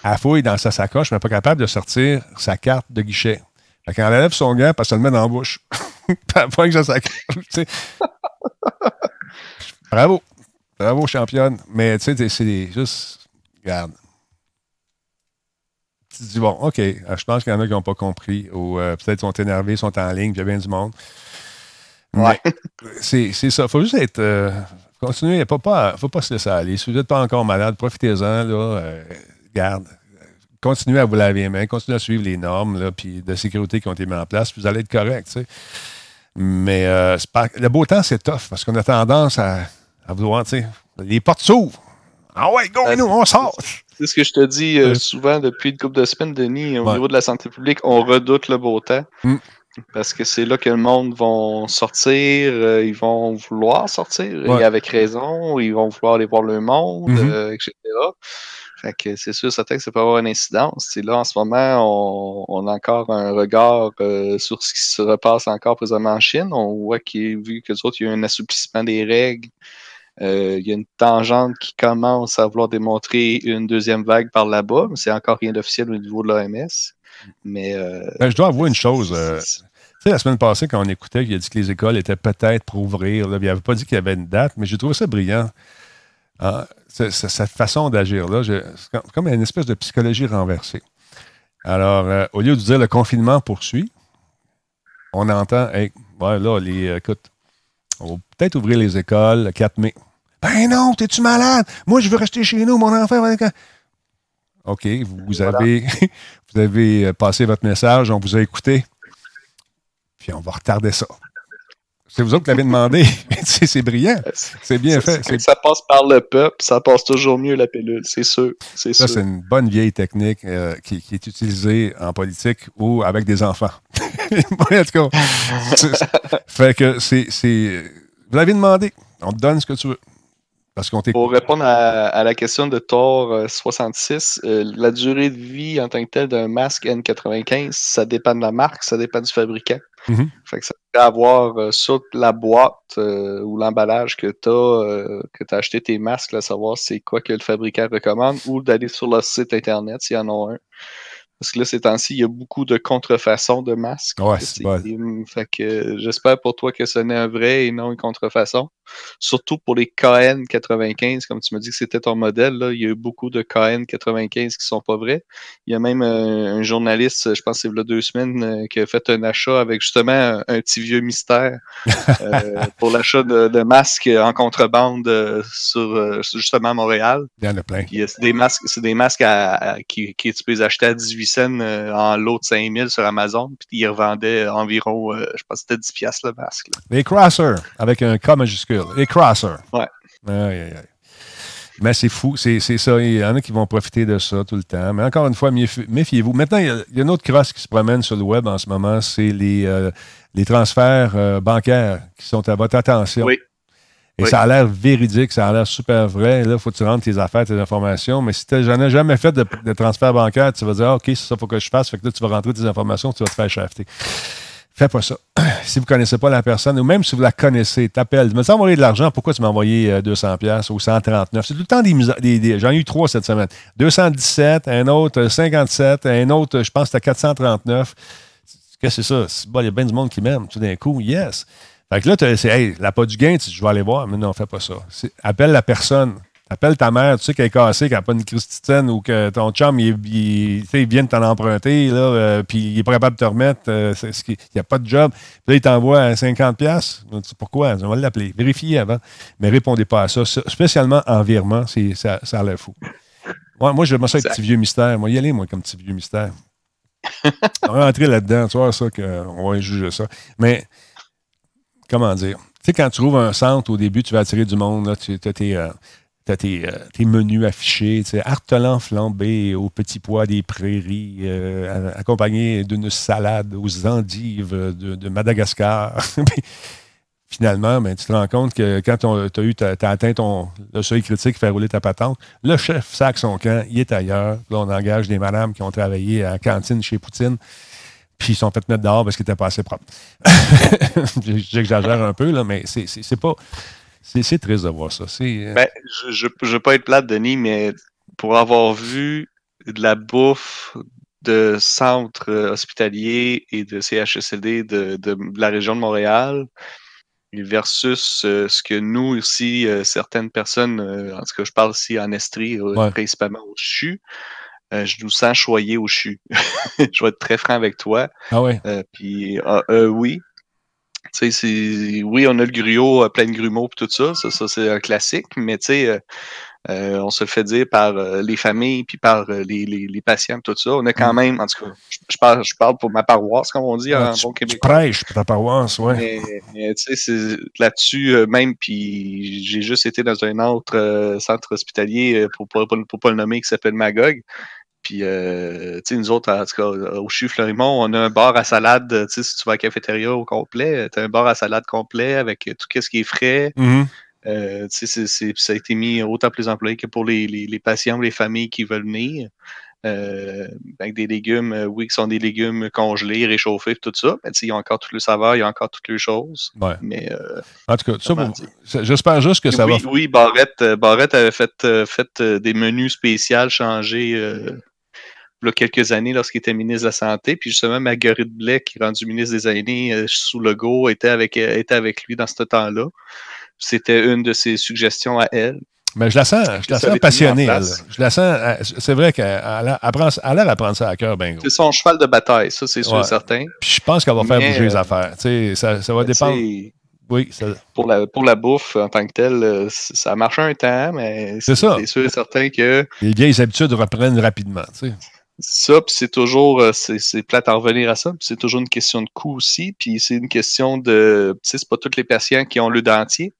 elle fouille dans sa sacoche, mais pas capable de sortir sa carte de guichet. Quand elle enlève son gant, elle se le met dans la bouche. <laughs> pas que sa carte. Bravo. Bravo, championne. Mais tu sais, c'est juste. Regarde. Tu dis, bon, OK, je pense qu'il y en a qui n'ont pas compris ou euh, peut-être sont énervés, sont en ligne, il y a bien du monde. Ouais. C'est ça. Il faut juste être. Euh, continuer. Il ne faut pas, faut pas se laisser aller. Si vous n'êtes pas encore malade, profitez-en. Euh, garde. Continuez à vous laver les mains. Continuez à suivre les normes là, puis de sécurité qui ont été mises en place. Vous allez être correct. Tu sais. Mais euh, le beau temps, c'est tough parce qu'on a tendance à, à vouloir. Tu sais, les portes s'ouvrent. Ah ouais, go, nous, on sort. C'est ce que je te dis souvent depuis une couple de semaines, Denis. Au niveau de la santé publique, on redoute le beau temps. Mm. Parce que c'est là que le monde va sortir, euh, ils vont vouloir sortir, et avec raison, ils vont vouloir aller voir le monde, Mm-hmm. euh, etc. Fait que c'est sûr, certain que ça peut avoir une incidence. là, en ce moment, on, a encore un regard euh, sur ce qui se repasse encore présentement en Chine. On voit qu'il vu que autres, il y a un assouplissement des règles. il y a une tangente qui commence à vouloir démontrer une deuxième vague par là-bas, mais c'est encore rien d'officiel au niveau de l'OMS. Mais. Ben, je dois avouer une chose. Tu sais, la semaine passée, quand on écoutait qu'il a dit que les écoles étaient peut-être pour ouvrir, il n'avait pas dit qu'il y avait une date, mais j'ai trouvé ça brillant. Ah, cette façon d'agir-là, c'est comme une espèce de psychologie renversée. Alors, euh, au lieu de dire le confinement poursuit, on entend, hey, ouais, là, les, écoute, on va peut-être ouvrir les écoles le 4 mai. Ben non, t'es-tu malade? Moi, je veux rester chez nous, mon enfant. OK, vous, avez, <laughs> vous avez euh, passé votre message, on vous a écouté puis on va retarder ça. C'est vous autres qui l'avez demandé. <laughs> c'est brillant. C'est bien fait. Ça passe par le peuple, ça passe toujours mieux la pilule, c'est sûr. Ça, c'est une bonne vieille technique euh, qui, est utilisée en politique ou avec des enfants. <laughs> en tout cas, fait que c'est. Vous l'avez demandé. On te donne ce que tu veux. Pour répondre à, la question de Thor 66, euh, euh, la durée de vie en tant que telle d'un masque N95, ça dépend de la marque, ça dépend du fabricant. Mm-hmm. Fait que ça peut avoir euh, sur la boîte ou l'emballage que tu as, que as acheté tes masques, là, savoir c'est quoi que le fabricant recommande, ou d'aller sur le site internet s'il y en a un. Parce que là, ces temps-ci, il y a beaucoup de contrefaçons de masques. Ouais, c'est Fait que j'espère pour toi que ce n'est un vrai et non une contrefaçon. Surtout pour les KN95, comme tu me dis que c'était ton modèle, là, il y a eu beaucoup de KN95 qui sont pas vrais. Il y a même euh, un, journaliste, je pense que c'est il y a deux semaines, euh, qui a fait un achat avec justement un, petit vieux mystère <laughs> euh, pour l'achat de, masques en contrebande sur justement Montréal. Il y en a plein. C'est des masques, c'est des masques à, qui, qui tu peux les acheter à 18 cents en lot de 5000 sur Amazon, puis ils revendaient environ, je pense que c'était 10 piastres le masque. Les crossers, avec un K majuscule. Les crossers. Ouais. Mais c'est fou, c'est ça. Il y en a qui vont profiter de ça tout le temps. Mais encore une fois, méfiez-vous. Maintenant, il y, a, une autre crosse qui se promène sur le web en ce moment, c'est les, euh, les transferts euh, bancaires qui sont à votre attention. Oui. Et ça a l'air véridique, ça a l'air super vrai. Là, il faut que tu rentres tes affaires, tes informations. Mais si tu n'en as jamais fait de, transfert bancaire, tu vas dire, ah, OK, c'est ça qu'il faut que je fasse. Fait que là, tu vas rentrer tes informations, tu vas te faire shafter. Faites pas ça. Si vous ne connaissez pas la personne, ou même si vous la connaissez, t'appelles. Me envoyé de l'argent, pourquoi tu m'as envoyé 200$ ou 139 C'est tout le temps des, J'en ai eu trois cette semaine. 217, un autre 57, un autre, je pense, c'était 439. Qu'est-ce que c'est ça? il y a bien du monde qui m'aime tout d'un coup. Yes. Fait que là, c'est, hey, la pas du gain, je vais aller voir. Mais non, fais pas ça. Appelle la personne. Appelle ta mère, tu sais qu'elle est cassée, qu'elle n'a pas une christitienne ou que ton chum, il, il, vient de t'en emprunter, là, euh, puis il est pas capable de te remettre, euh, il n'y a pas de job. Puis là, il t'envoie 50$. Pourquoi? On va l'appeler. Vérifiez avant. Mais répondez pas à ça. Spécialement en virement, ça, ça a l'air fou. Moi, moi, j'aime ça être petit vieux mystère. Moi, y aller, moi, comme petit vieux mystère. <laughs> on va rentrer là-dedans, tu vois, ça, qu'on va juger ça. Mais, comment dire? Tu sais, quand tu trouves un centre, au début, tu vas attirer du monde, là, tu as tes, euh, tes, menus affichés, artelan flambé au petit pois des prairies, euh, accompagné d'une salade aux endives de, Madagascar. <laughs> Finalement, ben, tu te rends compte que quand tu as, atteint ton, le seuil critique, fait rouler ta patente, le chef sac son camp, il est ailleurs. Là, on engage des madames qui ont travaillé à cantine chez Poutine puis ils sont fait mettre dehors parce qu'ils n'étaient pas assez propres. <laughs> J'exagère un peu, là, mais c'est pas. C'est triste de voir ça. Euh, ben, je ne veux pas être plate, Denis, mais pour avoir vu de la bouffe de centres hospitaliers et de CHSLD de, de, la région de Montréal versus euh, ce que nous aussi, euh, certaines personnes, en tout cas je parle ici en Estrie, principalement au CHU, je nous sens choyé au CHU. <laughs> je vais être très franc avec toi. Ah ouais? Puis oui. Tu sais, oui, on a le gruau plein de grumeaux et tout ça. Ça, c'est un classique, mais tu sais, on se le fait dire par les familles puis par les, les, les, patients tout ça. On a quand mm. même, en tout cas, je, parle, je parle pour ma paroisse, comme on dit en bon québécois. Tu prêches pour ta paroisse, ouais. Mais, tu sais, là-dessus, même, puis j'ai juste été dans un autre centre hospitalier, pour ne pour, pas le nommer, qui s'appelle Magog. Puis, euh, tu sais, nous autres, en tout cas, au CHU Fleurimont, on a un bar à salade. Tu sais, si tu vas à la cafétéria au complet, tu as un bar à salade complet avec tout ce qui est frais. Mm-hmm. Euh, tu sais, ça a été mis autant pour les employés que pour les, les, les patients ou les familles qui veulent venir. Euh, avec des légumes, oui, qui sont des légumes congelés, réchauffés, tout ça. Mais ils ont encore toutes les saveurs, il y a encore toutes les choses. Ouais. Mais, en tout cas, j'espère juste que ça oui, va. Oui, Barrette, Barrette avait fait, fait des menus spéciaux changés il y a quelques années lorsqu'il était ministre de la Santé. Puis justement, Marguerite Blais, qui est rendue ministre des aînés euh, sous le go, était avec, euh, était avec lui dans ce temps-là. C'était une de ses suggestions à elle. Mais je la sens, je la sens passionnée. Elle. Je la sens. Euh, c'est vrai qu'elle a l'air à prendre ça à cœur, ben C'est son cheval de bataille, ça, c'est sûr et certain. Puis je pense qu'elle va faire bouger les affaires. ça, ça va dépendre. Oui, ça... pour, la, pour la bouffe en tant que telle, ça a marché un temps, mais c'est sûr et certain que. Les vieilles habitudes reprennent rapidement. Tu sais. Ça, puis c'est toujours, euh, c'est plate à revenir à ça, puis c'est toujours une question de coût aussi, puis c'est une question de, tu sais, c'est pas tous les patients qui ont le dentier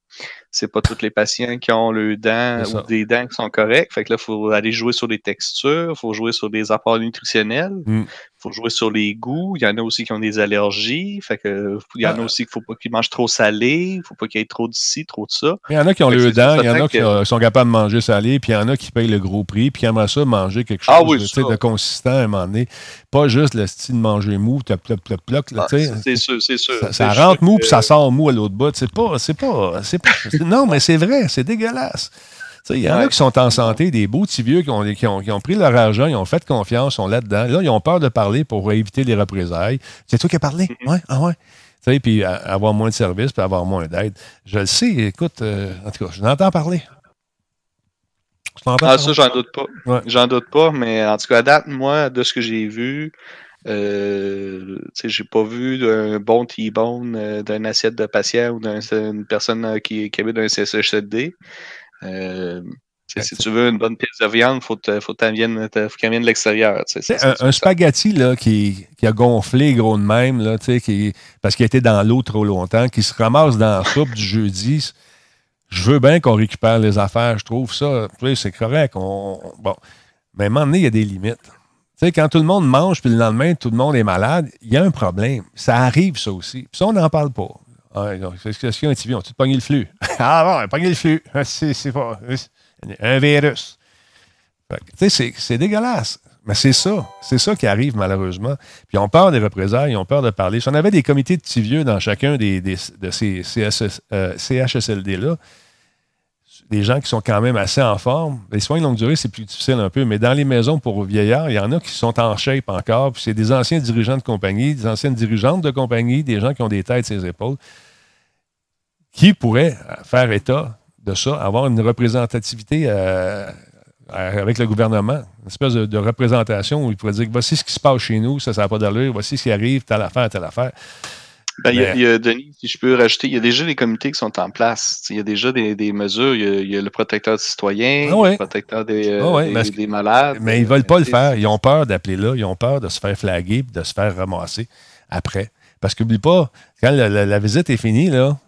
c'est pas tous les patients qui ont le dent ou des dents qui sont correctes. Fait que là, il faut aller jouer sur les textures, il faut jouer sur des apports nutritionnels, mm. Faut jouer sur les goûts. Il y en a aussi qui ont des allergies. Fait que il y en a ah. aussi qu'il faut pas qu'ils mangent trop salé, il faut pas qu'il y ait trop d'ici, trop de ça. Il y en a qui ont le dent, il y en a qui sont capables de manger salé, puis il y en a qui payent le gros prix, puis qui aimeraient ça manger quelque ah chose de, consistant à un moment donné. Pas juste le style de manger mou, plop, plop, plop, plop. Ah, c'est sûr, c'est sûr. Ça, rentre mou, puis ça sort mou à l'autre bout. C'est pas, c'est pas, c'est pas, non, mais c'est vrai, c'est dégueulasse. Il y en a qui sont en santé, des beaux petits vieux qui ont, qui, ont, pris leur argent, ils ont fait confiance, sont là-dedans. Là, ils ont peur de parler pour éviter les représailles. C'est toi qui as parlé? Oui, mm-hmm. ah ouais. puis avoir moins de services, puis avoir moins d'aide. Je le sais, écoute, euh, en tout cas, je l'entends parler. ah, ça, j'en doute pas. J'en doute pas, mais en tout cas, à date, moi, de ce que j'ai vu, euh, j'ai pas vu d'un bon T-bone euh, d'une assiette de patient ou d'une personne euh, qui, qui habite dans un CSHD. Euh, si tu veux une bonne pièce de viande, il faut, faut qu'elle vienne, de l'extérieur. Un, un spaghetti là, qui, qui, a gonflé gros de même, là, qui, parce qu'il était dans l'eau trop longtemps, qui se ramasse dans la soupe du jeudi. Je veux bien qu'on récupère les affaires, je trouve ça. C'est correct. On, bon. Mais à un moment donné, il y a des limites quand tout le monde mange, puis le lendemain, tout le monde est malade, il y a un problème. Ça arrive, ça aussi. Puis ça, on n'en parle pas. Est-ce qu'il y a un TV? On-tu pogné le flux? ah bon, pogné le flux. C'est pas un virus. Tu sais, c'est dégueulasse. Mais c'est ça. C'est ça qui arrive, malheureusement. Puis on peur des représailles, on peur de parler. Si on avait des comités de petits vieux dans chacun des, de ces CHSLD-là, euh, des gens qui sont quand même assez en forme. Les soins de longue durée, c'est plus difficile un peu, mais dans les maisons pour vieillards, il y en a qui sont en shape encore. Puis c'est des anciens dirigeants de compagnie, des anciennes dirigeantes de compagnie, des gens qui ont des têtes sur les épaules, qui pourraient faire état de ça, avoir une représentativité euh, avec le gouvernement, une espèce de, représentation où il pourrait dire voici ce qui se passe chez nous, ça, ça n'a pas d'allure, voici ce qui arrive, telle affaire, telle affaire. Ben, il, y a, Denis, si je peux rajouter, il y a déjà des comités qui sont en place. Il y a déjà des, mesures. Il y, a, le protecteur des citoyens, ah le protecteur des, euh, ah des, malades. Mais ils ne veulent pas le faire. Ils ont peur d'appeler là. Ils ont peur de se faire flaguer et de se faire ramasser après. Parce qu'oublie pas, quand la, visite est finie, là,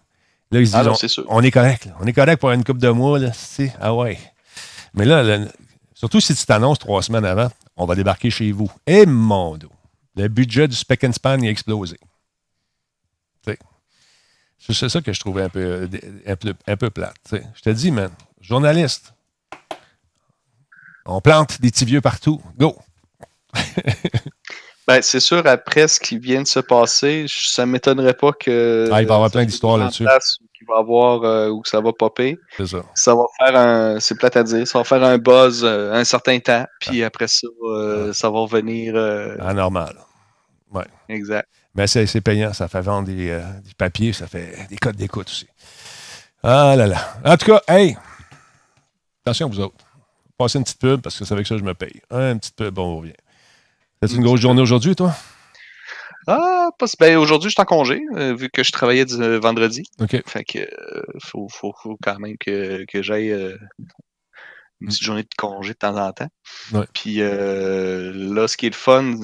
là ils disent ah on, est correct. On est correct pour une coupe de mois. Là, ah ouais. Mais là, surtout si tu t'annonces trois semaines avant, on va débarquer chez vous. Et mon dos, le budget du Spec and Span a explosé. C'est ça que je trouvais un peu, un peu, plate. Je te dis, man, journaliste, on plante des petits vieux partout. Go! <laughs> ben, c'est sûr, après ce qui vient de se passer, ça ne m'étonnerait pas que. Ah, il va y avoir plein d'histoires là-dessus. Qu'il va avoir euh, où ça va popper. C'est ça. Ça va faire un. C'est plate à dire. Ça va faire un buzz euh, un certain temps. Puis après ça, euh, ça va revenir. Anormal. Ouais. Exact. Mais c'est payant, ça fait vendre des, papiers, ça fait des codes d'écoute aussi. Ah là là. En tout cas, hey, attention vous autres. Passez une petite pub parce que c'est avec ça que je me paye. Un petit pub, bon, on revient. C'est une grosse journée aujourd'hui, toi? Ah, pas ben, aujourd'hui, je suis en congé, vu que je travaillais vendredi. OK. Fait que faut, faut, quand même que, que j'aille une petite journée de congé de temps en temps. Puis là, ce qui est le fun,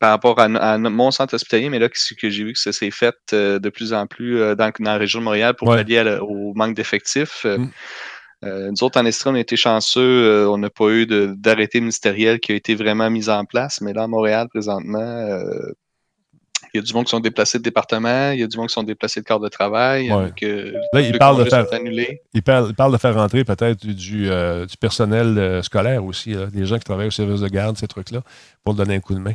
par rapport à, mon centre hospitalier, mais là, ce que j'ai vu que ça s'est fait de plus en plus dans, la région de Montréal pour pallier au manque d'effectifs. Euh, nous autres, en Estrie, on a été chanceux. Euh, on n'a pas eu d'arrêté ministériel qui a été vraiment mis en place. Mais là, à Montréal, présentement, euh, il y a du monde qui sont déplacés de département, il y a du monde qui sont déplacés de corps de travail. là, il parle, de faire, il, parle, de faire rentrer peut-être du, personnel scolaire aussi, des gens qui travaillent au service de garde, ces trucs-là, pour donner un coup de main.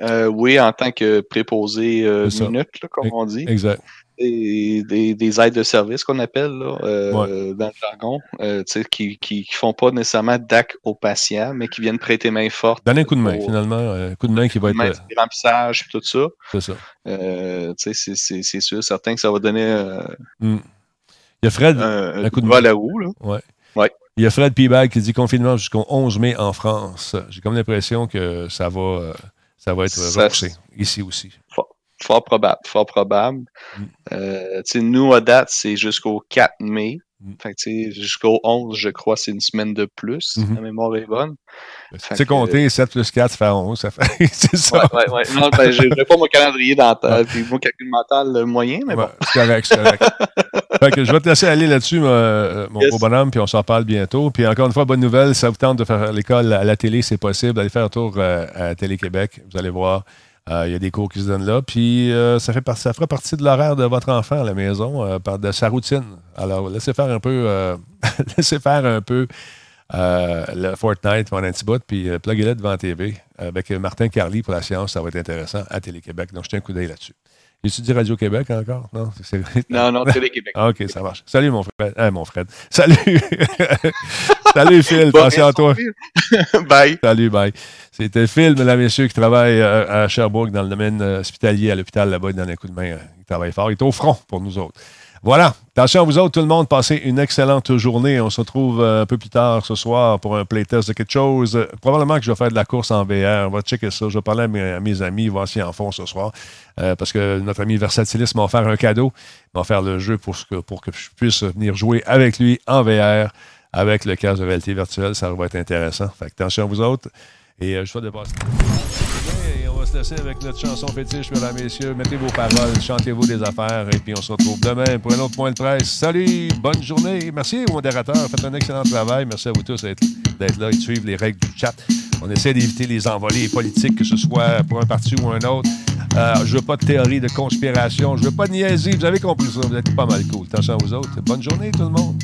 Oui, en tant que préposé minute, comme on dit. Exact des, des, aides de service qu'on appelle là, euh, dans le jargon, euh, qui, qui, font pas nécessairement d'actes aux patients, mais qui viennent prêter main forte. Donner un coup de main, finalement. Un coup de main qui va être. Remplissage et tout ça. C'est ça. Euh, c'est sûr, certain que ça va donner. Hmm. Il y a Fred. Un, coup de main à la roue. Là. Ouais. Ouais. Il y a Fred Pibag qui dit confinement jusqu'au 11 mai en France. J'ai comme l'impression que ça va, ça va être repoussé ici aussi. Fort probable, fort probable. Mm. Euh, nous, à date, c'est jusqu'au 4 mai. Mm. Fait jusqu'au 11, je crois, c'est une semaine de plus. Mm-hmm. La mémoire est bonne. Ben, tu sais compter 7 plus 4, ça fait 11. Ça fait... <laughs> c'est ça. Ouais, ouais, ouais. Non, ben, je n'ai pas mon calendrier puis mon calcul mental moyen, mais bon. C'est correct, c'est correct. <laughs> fait que je vais te laisser aller là-dessus, mon beau bonhomme, puis on s'en parle bientôt. Puis encore une fois, bonne nouvelle, ça vous tente de faire l'école à la télé, c'est possible. Allez faire un tour euh, à Télé-Québec. Vous allez voir. Euh, il y a des cours qui se donnent là. Puis euh, ça, fait fera partie de l'horaire de votre enfant à la maison, euh, par de sa routine. Alors, laissez faire un peu, <laughs> laissez faire un peu le Fortnite pendant un petit puis pluguez-le devant TV avec Martin Carly pour la science. Ça va être intéressant à Télé-Québec. Donc, jetez un coup d'œil là-dessus. Tu dit Radio-Québec encore? Non, non, non, Télé-Québec. OK, ça marche. Salut, mon frère. Hein, mon frère. Salut. <laughs> Salut, Phil. Attention à toi. <laughs> bye. Salut, bye. C'était Phil, mesdames et messieurs, qui travaille euh, à Sherbrooke dans le domaine euh, hospitalier à l'hôpital là-bas. Il donne un coup de main. Euh, il travaille fort. Il est au front pour nous autres. Voilà. Attention à vous autres, tout le monde. Passez une excellente journée. On se retrouve un peu plus tard ce soir pour un playtest de quelque chose. Probablement que je vais faire de la course en VR. On va checker ça. Je vais parler à mes, amis, voir s'ils en font ce soir. parce que notre ami Versatilis m'a offert un cadeau. Il m'a offert le jeu pour que, je puisse venir jouer avec lui en VR avec le casque de réalité virtuelle. Ça va être intéressant. Fait attention à vous autres. Et euh, je de passer. Laisser avec notre chanson fétiche, mesdames messieurs. Mettez vos paroles, chantez-vous des affaires. Et puis on se retrouve demain pour un autre point de presse. Salut, bonne journée. Merci modérateurs. Faites un excellent travail. Merci à vous tous d'être là et de suivre les règles du chat. On essaie d'éviter les envolées politiques, que ce soit pour un parti ou un autre. Euh, je veux pas de théorie de conspiration. Je veux pas de niaiser. Vous avez compris ça. Vous êtes pas mal cool. Attention à vous autres. Bonne journée, tout le monde.